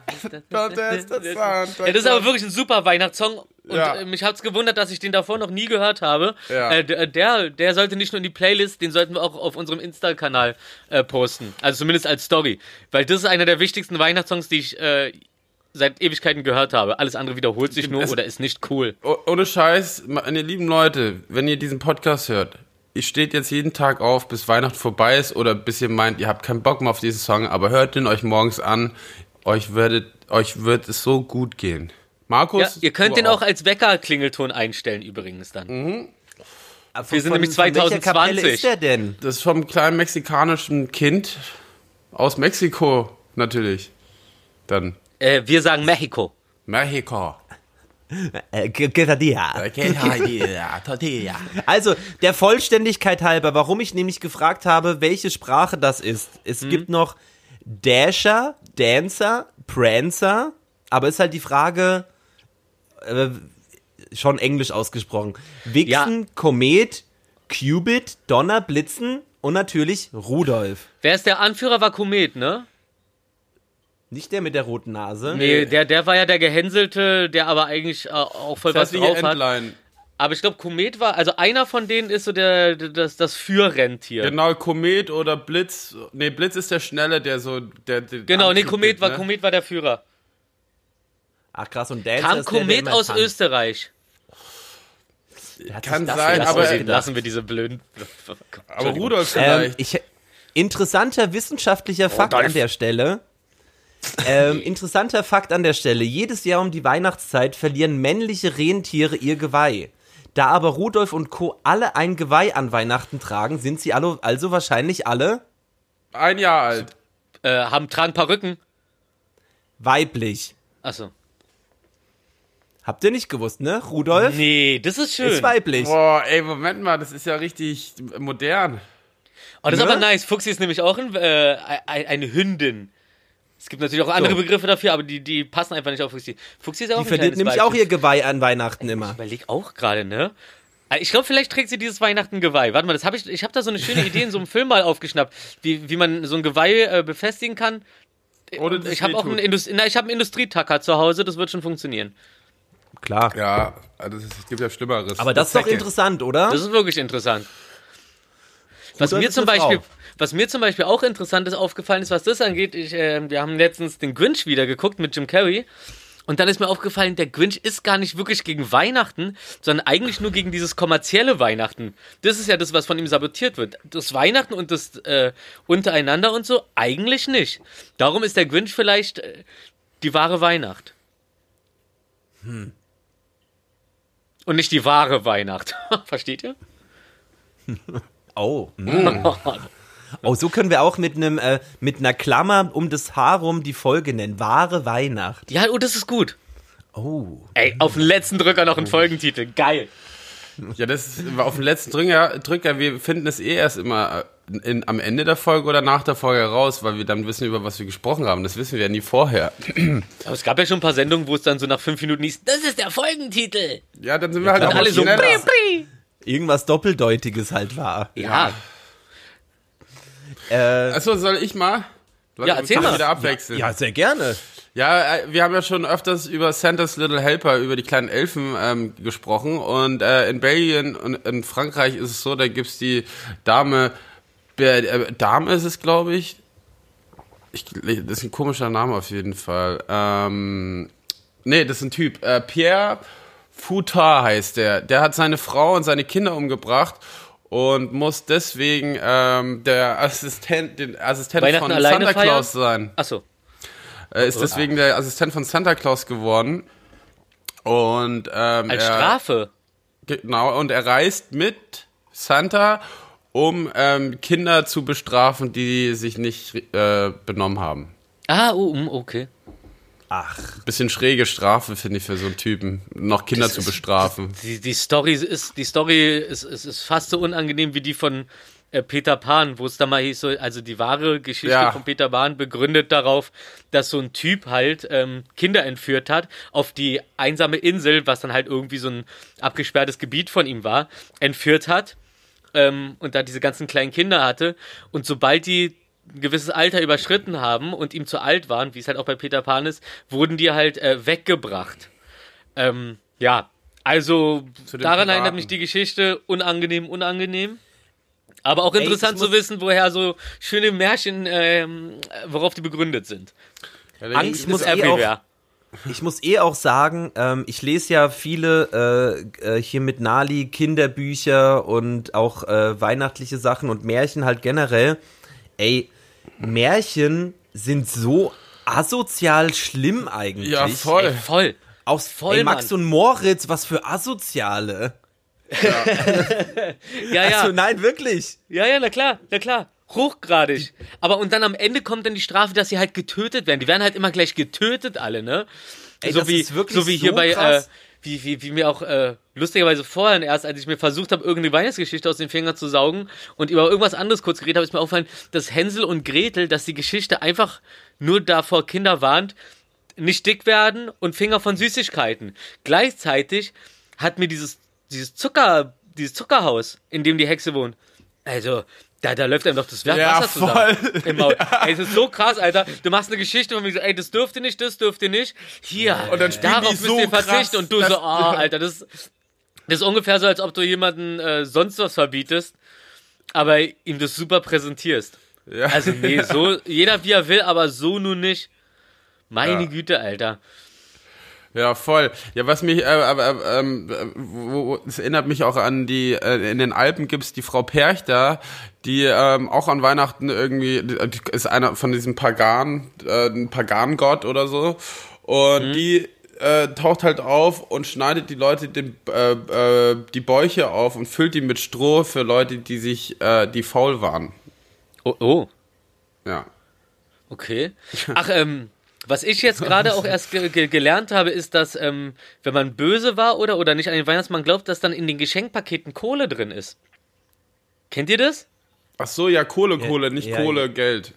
Don't Esta Santa Ja, das ist aber Claus. wirklich ein super Weihnachtssong. Und Ja. äh, mich hat's gewundert, dass ich den davor noch nie gehört habe. Ja. Äh, d- der, der sollte nicht nur in die Playlist, den sollten wir auch auf unserem Insta-Kanal äh, posten. Also zumindest als Story. Weil das ist einer der wichtigsten Weihnachtssongs, die ich äh, seit Ewigkeiten gehört habe. Alles andere wiederholt sich nur Es- oder ist nicht cool. Oh, ohne Scheiß, meine lieben Leute, wenn ihr diesen Podcast hört, ihr steht jetzt jeden Tag auf, bis Weihnachten vorbei ist oder bis ihr meint, ihr habt keinen Bock mehr auf diesen Song, aber hört ihn euch morgens an. euch werdet, euch wird es so gut gehen. Markus? Ja, ihr könnt den auch als Wecker-Klingelton einstellen übrigens dann. Mhm. Wir sind nämlich welcher 2020. Kapelle ist der denn? Das ist vom kleinen mexikanischen Kind aus Mexiko natürlich. Dann Äh, wir sagen Mexiko. Mexiko. Äh, Tortilla. Also, der Vollständigkeit halber, warum ich nämlich gefragt habe, welche Sprache das ist. Es Mhm. gibt noch Dasher, Dancer, Prancer, aber ist halt die Frage, äh, schon englisch ausgesprochen. Vixen, Komet, Cubit, Donner, Blitzen und natürlich Rudolf. Wer ist der Anführer? War Komet, ne? Nicht der mit der roten Nase. Nee, der, der war ja der Gehänselte, der aber eigentlich äh, auch voll was Zärtliche drauf hat. Entlein. Aber ich glaube, Komet war, also einer von denen ist so der, das, das Führrentier. Genau, Komet oder Blitz. Nee, Blitz ist der Schnelle, der so. Der, der Genau, nee, Antrieb Komet gibt, war, ne? Komet war der Führer. Ach krass, und Dancer Kam ist der, der Komet immer aus tanzt. Österreich. Der Kann sein, aber- ausgedacht. lassen wir diese blöden. <laughs> Aber Rudolf Ähm, vielleicht. ich, interessanter wissenschaftlicher Fakt Dolph. an der Stelle. Ähm, <laughs> interessanter Fakt an der Stelle. Jedes Jahr um die Weihnachtszeit verlieren männliche Rentiere ihr Geweih. Da aber Rudolf und Co. alle ein Geweih an Weihnachten tragen, sind sie alle, also wahrscheinlich alle Ein Jahr alt. Äh, haben, tragen Perücken. weiblich. Achso. Habt ihr nicht gewusst, ne? Rudolf Nee, das ist schön. ist weiblich. Boah, ey, Moment mal, das ist ja richtig modern. Oh, das ist Ne? aber nice. Fuchsi ist nämlich auch ein, äh, ein, eine Hündin. Es gibt natürlich auch andere So. Begriffe dafür, aber die, die passen einfach nicht auf Fuchsi. Fuchsi ist ja auch Die kleines nämlich auch ihr Geweih an Weihnachten immer. Ich überleg auch gerade, ne? Äh, Ich glaube, vielleicht trägt sie dieses Weihnachten Geweih. Warte mal, das hab ich, ich habe da so eine schöne Idee in so einem Film mal aufgeschnappt, wie, wie man so ein Geweih äh, befestigen kann. Ohne dass Ich habe auch einen. Indust na, ich hab einen Industrietacker zu Hause, das wird schon funktionieren. Klar. Ja, also es gibt ja Schlimmeres. Aber das ist doch interessant, oder? Das ist wirklich interessant. Was mir, zum Beispiel, Frau. was mir zum Beispiel auch interessant ist aufgefallen ist, was das angeht, ich, äh, wir haben letztens den Grinch wieder geguckt mit Jim Carrey. Und dann ist mir aufgefallen, der Grinch ist gar nicht wirklich gegen Weihnachten, sondern eigentlich nur gegen dieses kommerzielle Weihnachten. Das ist ja das, was von ihm sabotiert wird. Das Weihnachten und das äh, untereinander und so, eigentlich nicht. Darum ist der Grinch vielleicht äh, die wahre Weihnacht. Und nicht die wahre Weihnacht. <laughs> Versteht ihr? <laughs> Oh. mm. <laughs> Oh, so können wir auch mit einem äh, mit einer Klammer um das Haar rum die Folge nennen. Wahre Weihnacht. Ja, oh, das ist gut. Oh. Ey, auf den letzten Drücker noch ein Folgentitel. Geil. Ja, das ist auf den letzten Drücker, Drücker, wir finden es eh erst immer in, am Ende der Folge oder nach der Folge raus, weil wir dann wissen, über was wir gesprochen haben. Das wissen wir ja nie vorher. Aber es gab ja schon ein paar Sendungen, wo es dann so nach fünf Minuten hieß, das ist der Folgentitel. Ja, dann sind wir halt Und auch alle so, bri, bri. Irgendwas Doppeldeutiges halt war. Ja, Äh, Achso, soll ich mal? Leute, Ja, erzähl mal. wieder abwechseln. ja, sehr gerne. Ja, äh, wir haben ja schon öfters über Santa's Little Helper, über die kleinen Elfen ähm, gesprochen. Und äh, in Belgien und in Frankreich ist es so, da gibt's die Dame, äh, Dame ist es, glaube ich. ich. Das ist ein komischer Name auf jeden Fall. Ähm, nee, das ist ein Typ. Äh, Pierre Foutard heißt der. Der hat seine Frau und seine Kinder umgebracht und muss deswegen ähm, der Assistent, den Assistent von Santa? Claus sein. achso. Er ist deswegen der Assistent von Santa Claus geworden. Und ähm, Als er, Strafe. Genau, und er reist mit Santa, um ähm, Kinder zu bestrafen, die sich nicht äh, benommen haben. Ah, oh, mm, okay. Ach, Bisschen schräge Strafe, finde ich, für so einen Typen, noch Kinder Das zu ist- bestrafen. Die, die Story ist, die Story ist, ist, ist fast so unangenehm wie die von äh, Peter Pan, wo es da mal hieß, so, also die wahre Geschichte Ja. von Peter Pan begründet darauf, dass so ein Typ halt ähm, Kinder entführt hat auf die einsame Insel, was dann halt irgendwie so ein abgesperrtes Gebiet von ihm war, entführt hat ähm, und da diese ganzen kleinen Kinder hatte und sobald die ein gewisses Alter überschritten haben und ihm zu alt waren, wie es halt auch bei Peter Pan ist, wurden die halt äh, weggebracht. Ähm, ja, also daran Piraten. erinnert mich die Geschichte unangenehm, unangenehm. Aber auch Ey, interessant zu wissen, woher so schöne Märchen, ähm, worauf die begründet sind. Ja, Angst muss eh Everywhere. Ich muss eh auch sagen, ähm, ich lese ja viele äh, äh, hier mit Nali Kinderbücher und auch äh, weihnachtliche Sachen und Märchen halt generell. Ey, Märchen sind so asozial schlimm eigentlich. Ja, voll. Ey, voll. Auch Voll, ey, Max Mann. und Moritz, was für Asoziale. <laughs> Ja, ja. Also nein, wirklich. Ja, ja, na klar, na klar. Hochgradig. Aber und dann am Ende kommt dann die Strafe, dass sie halt getötet werden. Die werden halt immer gleich getötet, alle, ne? Ey, so das wie, ist wirklich so wie hier so bei, äh, wie, wie, wie mir auch äh, lustigerweise vorhin erst, als ich mir versucht habe, irgendeine Weihnachtsgeschichte aus den Fingern zu saugen und über irgendwas anderes kurz geredet habe, ist mir aufgefallen, dass Hänsel und Gretel, dass die Geschichte einfach nur davor Kinder warnt, nicht dick werden und Finger von Süßigkeiten. Gleichzeitig hat mir dieses, dieses Zucker, dieses Zuckerhaus, in dem die Hexe wohnt, also, da, da läuft einem doch das Wasser Ja, zusammen voll. im Maul. <laughs> Ey, es ist so krass, Alter. Du machst eine Geschichte und mir so, ey, das dürft ihr nicht, das dürft ihr nicht. Hier, Und dann darauf müsst so ihr verzichten. und du so, ah, Alter, das, das ist ungefähr so, als ob du jemanden äh, sonst was verbietest, aber ihm das super präsentierst. Ja. Also, nee, so, <laughs> jeder wie er will, aber so nun nicht. Meine Ja. Güte, Alter. Ja, voll. Ja, was mich, äh, äh, ähm, äh, wo, es erinnert mich auch an die, äh, in den Alpen gibt's die Frau Perchter, die ähm, auch an Weihnachten irgendwie, ist einer von diesen Pagan, äh, ein Pagangott oder so. Und die äh, taucht halt auf und schneidet die Leute den, äh, äh, die Bäuche auf und füllt die mit Stroh für Leute, die sich, äh, die faul waren. Oh, oh. Ja. Okay. <laughs> Ach, ähm, was ich jetzt gerade auch erst ge ge gelernt habe, ist, dass ähm, wenn man böse war oder oder nicht an den Weihnachtsmann glaubt, dass dann in den Geschenkpaketen Kohle drin ist. Kennt ihr das? Ach so, ja, Kohle, Kohle, nicht ja, Kohle, ja. Geld.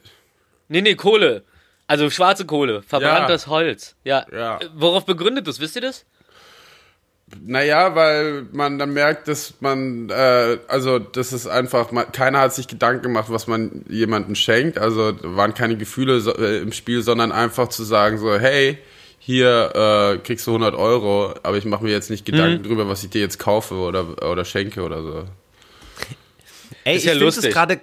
Nee, nee, Kohle. Also schwarze Kohle, verbranntes Holz. Ja. Ja. Worauf begründet das? Wisst ihr das? Naja, weil man dann merkt, dass man, äh, also das ist einfach, man, keiner hat sich Gedanken gemacht, was man jemandem schenkt. Also da waren keine Gefühle so, äh, im Spiel, sondern einfach zu sagen so, hey, hier äh, kriegst du 100 Euro, aber ich mache mir jetzt nicht Gedanken drüber, was ich dir jetzt kaufe oder, oder schenke oder so. Ey, Ist ja ich finde es lustig. gerade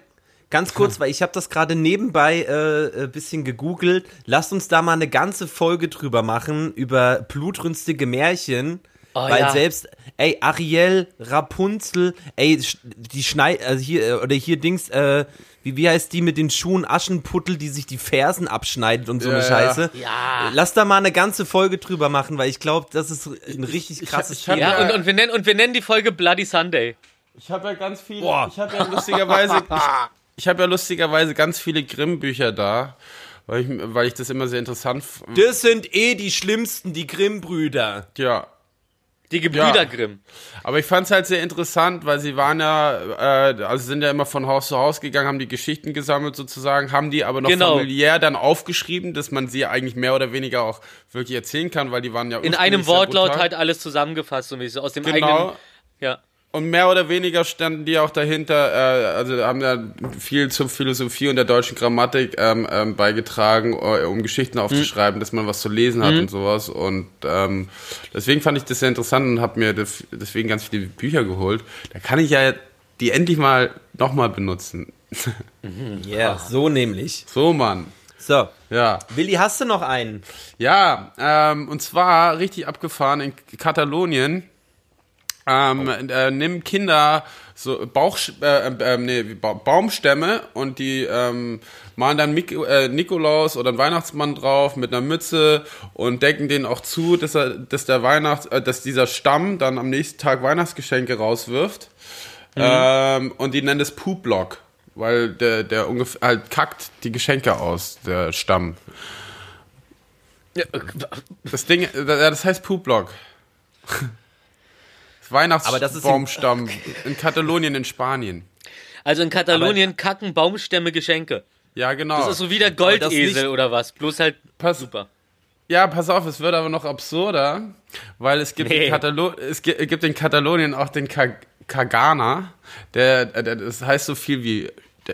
ganz kurz, <laughs> weil ich habe das gerade nebenbei äh, ein bisschen gegoogelt. Lasst uns da mal eine ganze Folge drüber machen, über blutrünstige Märchen. Oh, weil ja. selbst, ey, Ariel, Rapunzel, ey, die Schnei, also hier, äh, oder hier Dings, äh, wie, wie heißt die mit den Schuhen Aschenputtel, die sich die Fersen abschneidet und so Ja, eine ja. Scheiße. Ja. Lass da mal eine ganze Folge drüber machen, weil ich glaube, das ist ein richtig ich- krasses Thema. Ja, und, und, wir nennen, und wir nennen die Folge Bloody Sunday. Ich habe ja ganz viele, Boah. ich habe ja lustigerweise, <laughs> ich, ich habe ja lustigerweise ganz viele Grimm-Bücher da, weil ich, weil ich das immer sehr interessant, f- Das sind eh die schlimmsten, die Grimm-Brüder. ja, Die Gebrüder Ja. Grimm. Aber ich fand es halt sehr interessant, weil sie waren ja, äh, also sind ja immer von Haus zu Haus gegangen, haben die Geschichten gesammelt sozusagen, haben die aber noch Genau. familiär dann aufgeschrieben, dass man sie eigentlich mehr oder weniger auch wirklich erzählen kann, weil die waren ja In einem Wortlaut halt alles zusammengefasst, so wie so aus dem Genau. eigenen. Ja. Und mehr oder weniger standen die auch dahinter, äh, also haben da viel zur Philosophie und der deutschen Grammatik ähm, ähm, beigetragen, äh, um Geschichten aufzuschreiben, dass man was zu lesen hat und sowas. Und ähm, deswegen fand ich das sehr interessant und habe mir deswegen ganz viele Bücher geholt. Da kann ich ja die endlich mal nochmal benutzen. <laughs> Ja, so nämlich. So, Mann. So, Ja. Willi, hast du noch einen? Ja, ähm, und zwar richtig abgefahren in Katalonien. Ähm, äh, nimm Kinder so Bauch, äh, äh, nee, ba Baumstämme und die ähm, malen dann Mik äh, Nikolaus oder einen Weihnachtsmann drauf mit einer Mütze und decken den auch zu, dass er, dass der Weihnachts, äh, dass dieser Stamm dann am nächsten Tag Weihnachtsgeschenke rauswirft. Ähm, und die nennen das Pooplock, weil der, der ungefähr halt kackt die Geschenke aus, der Stamm. Ja, äh, Das Ding, äh, das heißt Pooplock. <laughs> Das Aber das ist Weihnachtsbaumstamm in Katalonien in Spanien. Also in Katalonien kacken Baumstämme Geschenke. Ja, genau. Das ist so wie der Goldesel oder was. Bloß halt Pass- super. Ja, pass auf, es wird aber noch absurder, weil es gibt, Nee. in, Katalo es gi- gibt in Katalonien auch den Ka Kagana, der, der, das heißt so viel wie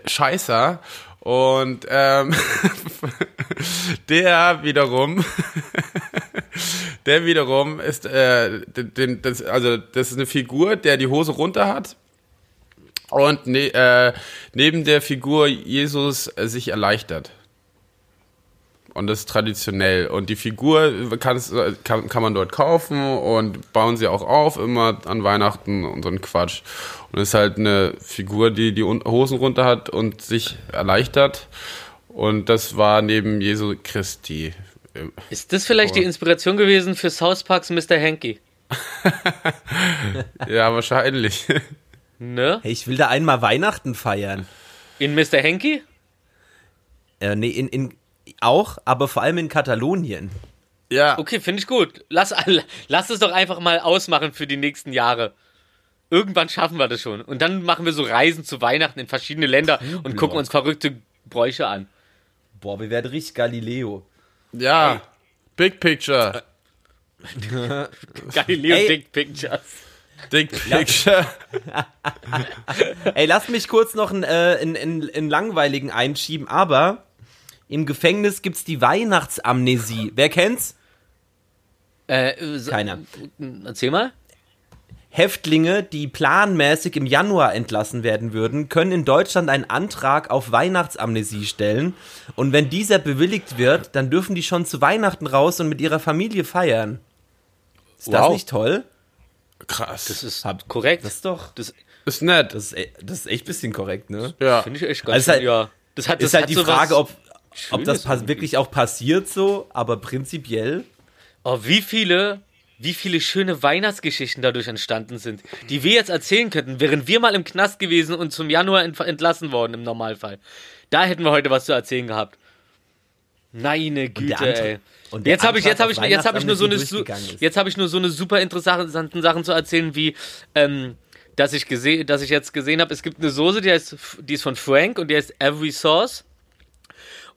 Scheißer. Und ähm, <laughs> der wiederum, <laughs> der wiederum ist, äh, den, das, also das ist eine Figur, der die Hose runter hat und ne, äh, neben der Figur Jesus sich erleichtert. Und das ist traditionell. Und die Figur kann, kann, man dort kaufen und bauen sie auch auf, immer an Weihnachten und so ein Quatsch. Und es ist halt eine Figur, die die Hosen runter hat und sich erleichtert. Und das war neben Jesu Christi. Ist das vielleicht die Inspiration gewesen für South Parks Mr. Hanky? <laughs> Ja, wahrscheinlich. Ne? Hey, ich will da einmal Weihnachten feiern. In Mr. Hanky? Äh, nee, in, in, auch, aber vor allem in Katalonien. Ja, Okay, finde ich gut. Lass, lass es doch einfach mal ausmachen für die nächsten Jahre. Irgendwann schaffen wir das schon. Und dann machen wir so Reisen zu Weihnachten in verschiedene Länder und gucken uns verrückte Bräuche an. Boah, wir werden richtig Galileo. Ja. Big Picture. <laughs> Galileo Ey. Dick Pictures. Big Picture. <laughs> Ey, lass mich kurz noch einen, äh, einen, einen, einen langweiligen einschieben, aber im Gefängnis gibt's die Weihnachtsamnesie. Wer kennt's? Äh, so- Keiner. Erzähl mal. Häftlinge, die planmäßig im Januar entlassen werden würden, können in Deutschland einen Antrag auf Weihnachtsamnesie stellen. Und wenn dieser bewilligt wird, dann dürfen die schon zu Weihnachten raus und mit ihrer Familie feiern. Ist das Wow. nicht toll? Krass. Das ist Hab- korrekt. Das ist doch. Das ist nett. Das ist, e- das ist echt ein bisschen korrekt, ne? ja. finde ich echt ganz Also ist schön, halt- ja. Das hat, das ist halt hat die Frage, ob, ob das irgendwie. wirklich auch passiert so, aber prinzipiell. Oh, wie viele, wie viele schöne Weihnachtsgeschichten dadurch entstanden sind, die wir jetzt erzählen könnten, wären wir mal im Knast gewesen und zum Januar ent entlassen worden im Normalfall. Da hätten wir heute was zu erzählen gehabt. Meine Güte, Antrag- ey. und Jetzt habe ich, jetzt habe ich, jetzt habe ich nur so eine, jetzt habe ich nur so eine super interessanten Sachen zu erzählen, wie, ähm, dass ich gesehen, dass ich jetzt gesehen habe, es gibt eine Soße, die heißt, die ist von Frank und die heißt Every Sauce.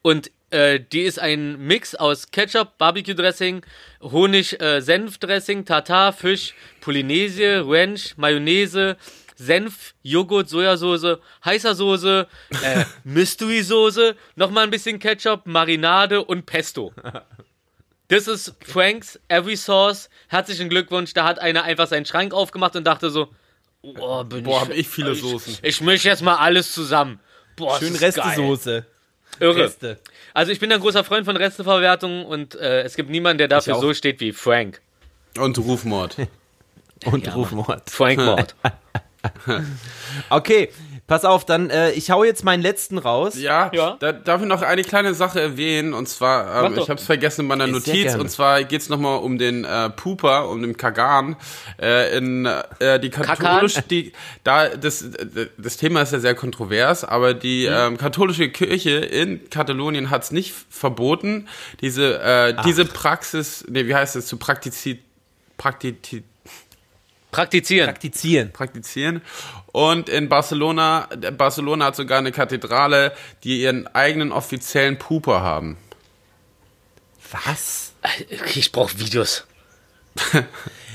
Und äh, die ist ein Mix aus Ketchup, Barbecue-Dressing, Honig, äh, Tartar, Fisch, Polynesie, Ranch, Mayonnaise, Senf, Joghurt, Sojasauce, heißer Soße, äh, <laughs> Mystery-Soße, nochmal ein bisschen Ketchup, Marinade und Pesto. Das ist Franks Every Sauce. Herzlichen Glückwunsch. Da hat einer einfach seinen Schrank aufgemacht und dachte so, boah, bin Boah, ich, hab ich viele Soßen. Ich, ich mische jetzt mal alles zusammen. Boah, Schön. Restesoße. Irre. Reste. Also ich bin ein großer Freund von Resteverwertung und äh, es gibt niemanden, der dafür so steht wie Frank. Und Rufmord. <laughs> Und Rufmord. Frank Mord. <laughs> Okay, pass auf, dann äh, ich hau jetzt meinen letzten raus. Ja, Ja. Da darf ich noch eine kleine Sache erwähnen und zwar, ähm, ich habe es vergessen in meiner Sehr Notiz und zwar geht's noch nochmal um den äh, Puper, um den Kagan. Äh, in äh, die katholische, die da das das Thema ist ja sehr kontrovers, aber die Mhm. ähm, katholische Kirche in Katalonien hat's nicht verboten, diese äh, diese Praxis, nee, wie heißt es, zu praktizieren. Praktizi Praktizieren. Praktizieren. praktizieren. Und in Barcelona, Barcelona hat sogar eine Kathedrale, die ihren eigenen offiziellen Puper haben. Was? Okay, ich brauche Videos. <laughs>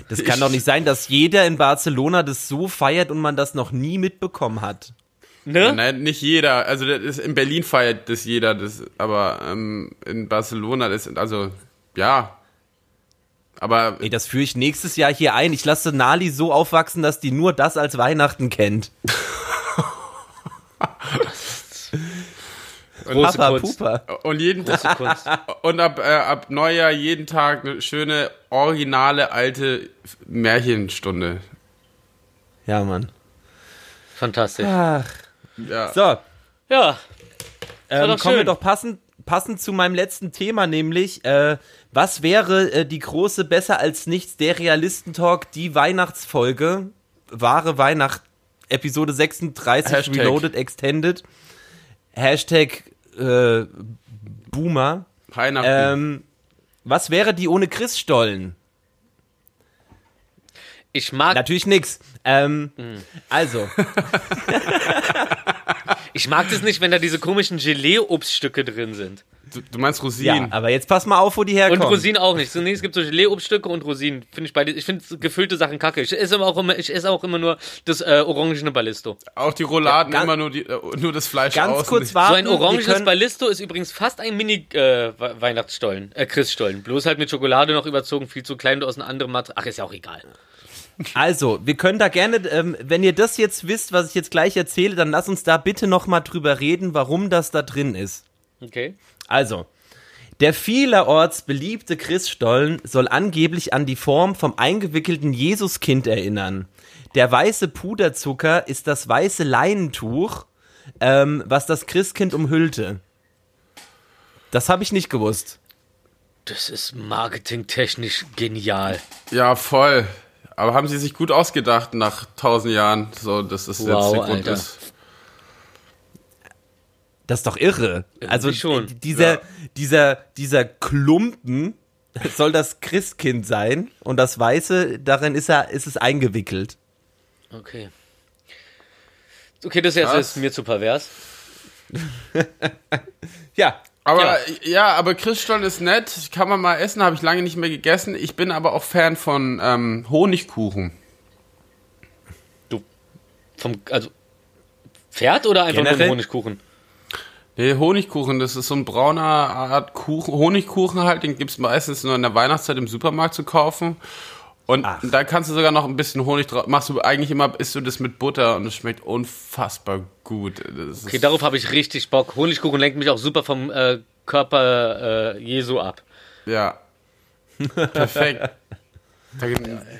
Das kann Ich- doch nicht sein, dass jeder in Barcelona das so feiert und man das noch nie mitbekommen hat. Ne? Nein, nicht jeder. Also das ist, in Berlin feiert das jeder, das, aber ähm, in Barcelona, das, also ja. Aber Ey, das führe ich nächstes Jahr hier ein. Ich lasse Nali so aufwachsen, dass die nur das als Weihnachten kennt. <laughs> Große Papa Kunst. Pupa. und jeden <laughs> und ab, äh, ab Neujahr jeden Tag eine schöne originale alte Märchenstunde. Ja, Mann. Fantastisch. Ach. Ja. So, Ja, ähm, kommen wir schön. doch passend, passend zu meinem letzten Thema, nämlich, äh, was wäre äh, die große Besser als nichts, der Realistentalk, die Weihnachtsfolge, wahre Weihnacht, Episode 36, Hashtag. Reloaded Extended, Hashtag äh, Boomer. Weihnachten. Ähm, was wäre die ohne Christstollen? ich mag, Natürlich nix. Ähm, Mhm. Also, <laughs> <laughs> ich mag das nicht, wenn da diese komischen Gelee-Obststücke drin sind. du, du meinst ja, Rosinen? aber jetzt pass mal auf, wo die Und herkommen. Rosinen auch nicht. So, nee, es gibt so Gelee-Obststücke und Rosinen. Finde ich beide. Ich finde gefüllte Sachen kacke. Ich esse aber auch immer, ich esse auch immer nur das äh, orangene Ballisto. Auch die Rouladen Ja, ganz- immer nur, die, äh, nur das Fleisch Ganz außen. kurz warten. So ein orangenes Ballisto ist übrigens fast ein Mini-Weihnachtsstollen, äh, Christstollen. Bloß halt mit Schokolade noch überzogen, viel zu klein und aus einem anderen Material. Ach, ist ja auch egal. Also, wir können da gerne, ähm, wenn ihr das jetzt wisst, was ich jetzt gleich erzähle, dann lasst uns da bitte nochmal drüber reden, warum das da drin ist. Okay. Also, der vielerorts beliebte Christstollen soll angeblich an die Form vom eingewickelten Jesuskind erinnern. Der weiße Puderzucker ist das weiße Leinentuch, ähm, was das Christkind umhüllte. Das habe ich nicht gewusst. Das ist marketingtechnisch genial. Ja, voll. Aber haben sie sich gut ausgedacht nach tausend Jahren, so dass das jetzt Wow, der Grund Alter. ist. Das ist doch irre. Also schon. d- dieser, Ja. dieser, dieser Klumpen <laughs> soll das Christkind sein und das Weiße, darin ist er, ist es eingewickelt. Okay. Okay, das ist jetzt ist mir zu pervers. <laughs> Ja. Aber ja. aber Christstollen ist nett, kann man mal essen, habe ich lange nicht mehr gegessen. Ich bin aber auch Fan von ähm, Honigkuchen. Du. Vom, also. Pferd oder einfach nur Generell? ein Honigkuchen? Nee, Honigkuchen, das ist so ein brauner Art Kuchen, Honigkuchen halt, den gibt's meistens nur in der Weihnachtszeit im Supermarkt zu kaufen. Und Ach. da kannst du sogar noch ein bisschen Honig drauf. Machst du eigentlich immer, isst du das mit Butter und es schmeckt unfassbar gut. Das Okay, darauf habe ich richtig Bock. Honigkuchen lenkt mich auch super vom äh, Körper äh, Jesu ab. ja. Perfekt. Da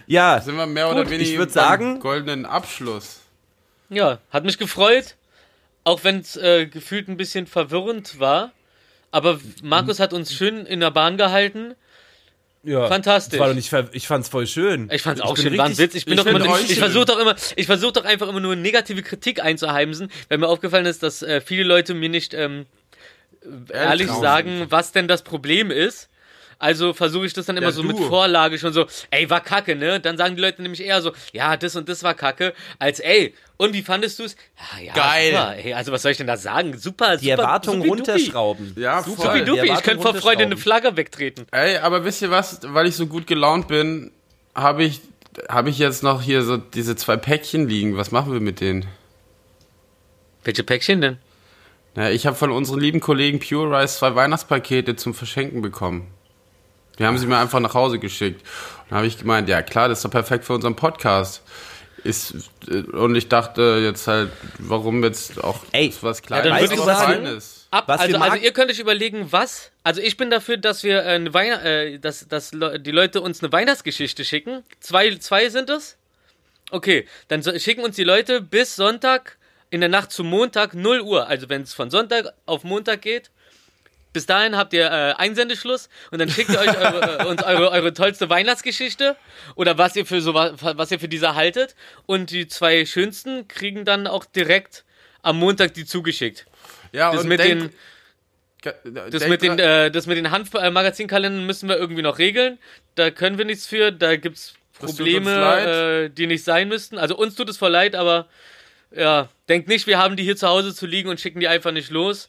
Ja, sind wir mehr oder Gut, weniger ich würd beim sagen- goldenen Abschluss. Ja, hat mich gefreut. Auch wenn es äh, gefühlt ein bisschen verwirrend war. Aber Markus hat uns schön in der Bahn gehalten. Ja. Fantastisch. War doch nicht ich fand's voll schön. Ich fand's auch bin schön, war ein Witz. Ich bin ich doch immer, ich versuche doch immer, ich versuche doch einfach immer nur negative Kritik einzuheimsen, weil mir aufgefallen ist, dass äh, viele Leute mir nicht ähm, ehrlich trauen sagen, was denn das Problem ist. Also versuche ich das dann immer Ja, so du. mit Vorlage schon so, ey, war kacke, ne? Dann sagen die Leute nämlich eher so, ja, das und das war kacke, als ey, und wie fandest du's? Ja, ja, Geil. Super, ey, also was soll ich denn da sagen? Super, Die super. Erwartungen supi-dupi. runterschrauben. Ja, Super. voll. Die Supi-dupi, ich Erwartungen könnte vor Freude eine. Flagge wegtreten. Ey, aber wisst ihr was, weil ich so gut gelaunt bin, habe ich, habe ich jetzt noch hier so diese zwei Päckchen liegen. Was machen wir mit denen? Welche Päckchen denn? Na, ich habe von unseren lieben Kollegen Pure Rice zwei Weihnachtspakete zum Verschenken bekommen. Die haben sie mir einfach nach Hause geschickt. Und habe ich gemeint, ja klar, das ist doch perfekt für unseren Podcast. Ist, äh, und ich dachte jetzt halt, warum jetzt auch Ey, was ja, Kleines, aber sagen- Feines. Ab, Was also, also ihr könnt euch überlegen, was. Also ich bin dafür, dass wir äh, eine Weihn äh, dass, dass Le die Leute uns eine Weihnachtsgeschichte schicken. Zwei, zwei sind es. Okay, dann so, schicken uns die Leute bis Sonntag in der Nacht zum Montag 0 Uhr. Also wenn es von Sonntag auf Montag geht. Bis dahin habt ihr äh, Einsendeschluss und dann schickt ihr euch eure, äh, uns eure, eure tollste Weihnachtsgeschichte oder was ihr für so wa- was ihr für diese haltet und die zwei schönsten kriegen dann auch direkt am Montag die zugeschickt. Ja, Das und mit den das denk mit den, äh, das mit den Hanf-Magazinkalendern müssen wir irgendwie noch regeln. Da können wir nichts für. Da Das tut uns Probleme, äh, die nicht sein müssten. Also uns tut es voll leid, aber ja, denkt nicht, wir haben die hier zu Hause zu liegen und schicken die einfach nicht los.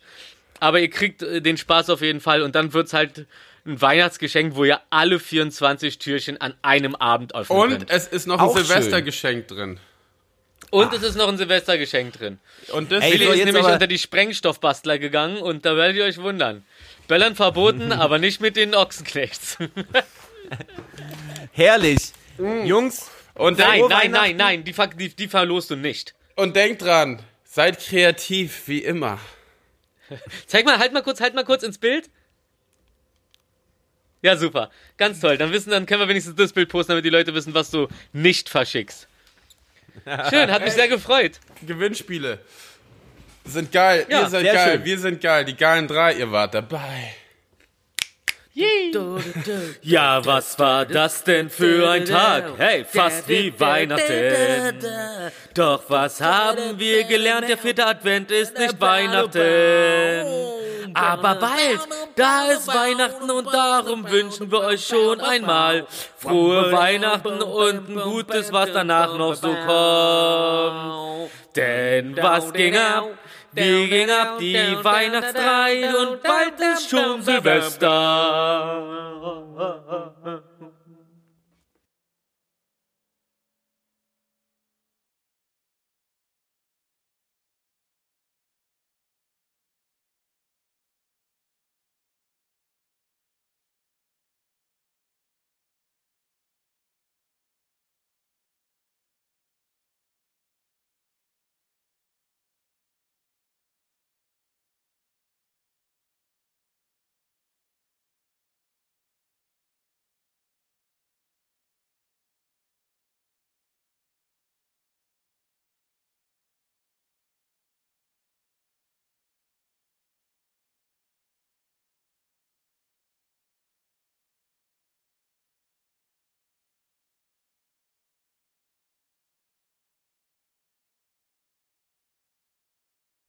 Aber ihr kriegt äh, den Spaß auf jeden Fall und dann wird's halt ein Weihnachtsgeschenk, wo ihr alle 24 Türchen an einem Abend öffnen und könnt. es ist noch Auch ein Silvestergeschenk drin. Und es ist noch ein Silvestergeschenk drin. Und das Ey, Willi ist nämlich unter die Sprengstoffbastler gegangen und da werdet ihr euch wundern. Böllern verboten, <laughs> aber nicht mit den Ochsenknechts. <laughs> Herrlich. Jungs, und Nein, nein, nein, nein, die, die, die verlost du nicht. und denkt dran, seid kreativ wie immer. Zeig mal, halt mal kurz, halt mal kurz ins Bild. Ja, super. Ganz toll. Dann wissen, dann können wir wenigstens das Bild posten, damit die Leute wissen, was du nicht verschickst. Schön, hat mich <laughs> sehr gefreut. Gewinnspiele sind geil. Ja, ihr seid geil. schön. Wir sind geil. Die geilen drei, ihr wart dabei. Ja, was war das denn für ein Tag? Hey, fast wie Weihnachten. Doch was haben wir gelernt? Der vierte Advent ist nicht Weihnachten. Aber bald, da ist Weihnachten und darum wünschen wir euch schon einmal frohe Weihnachten und ein gutes, was danach noch so kommt. Denn was ging ab? Wie ging ab die Weihnachtszeit und bald ist schon Silvester.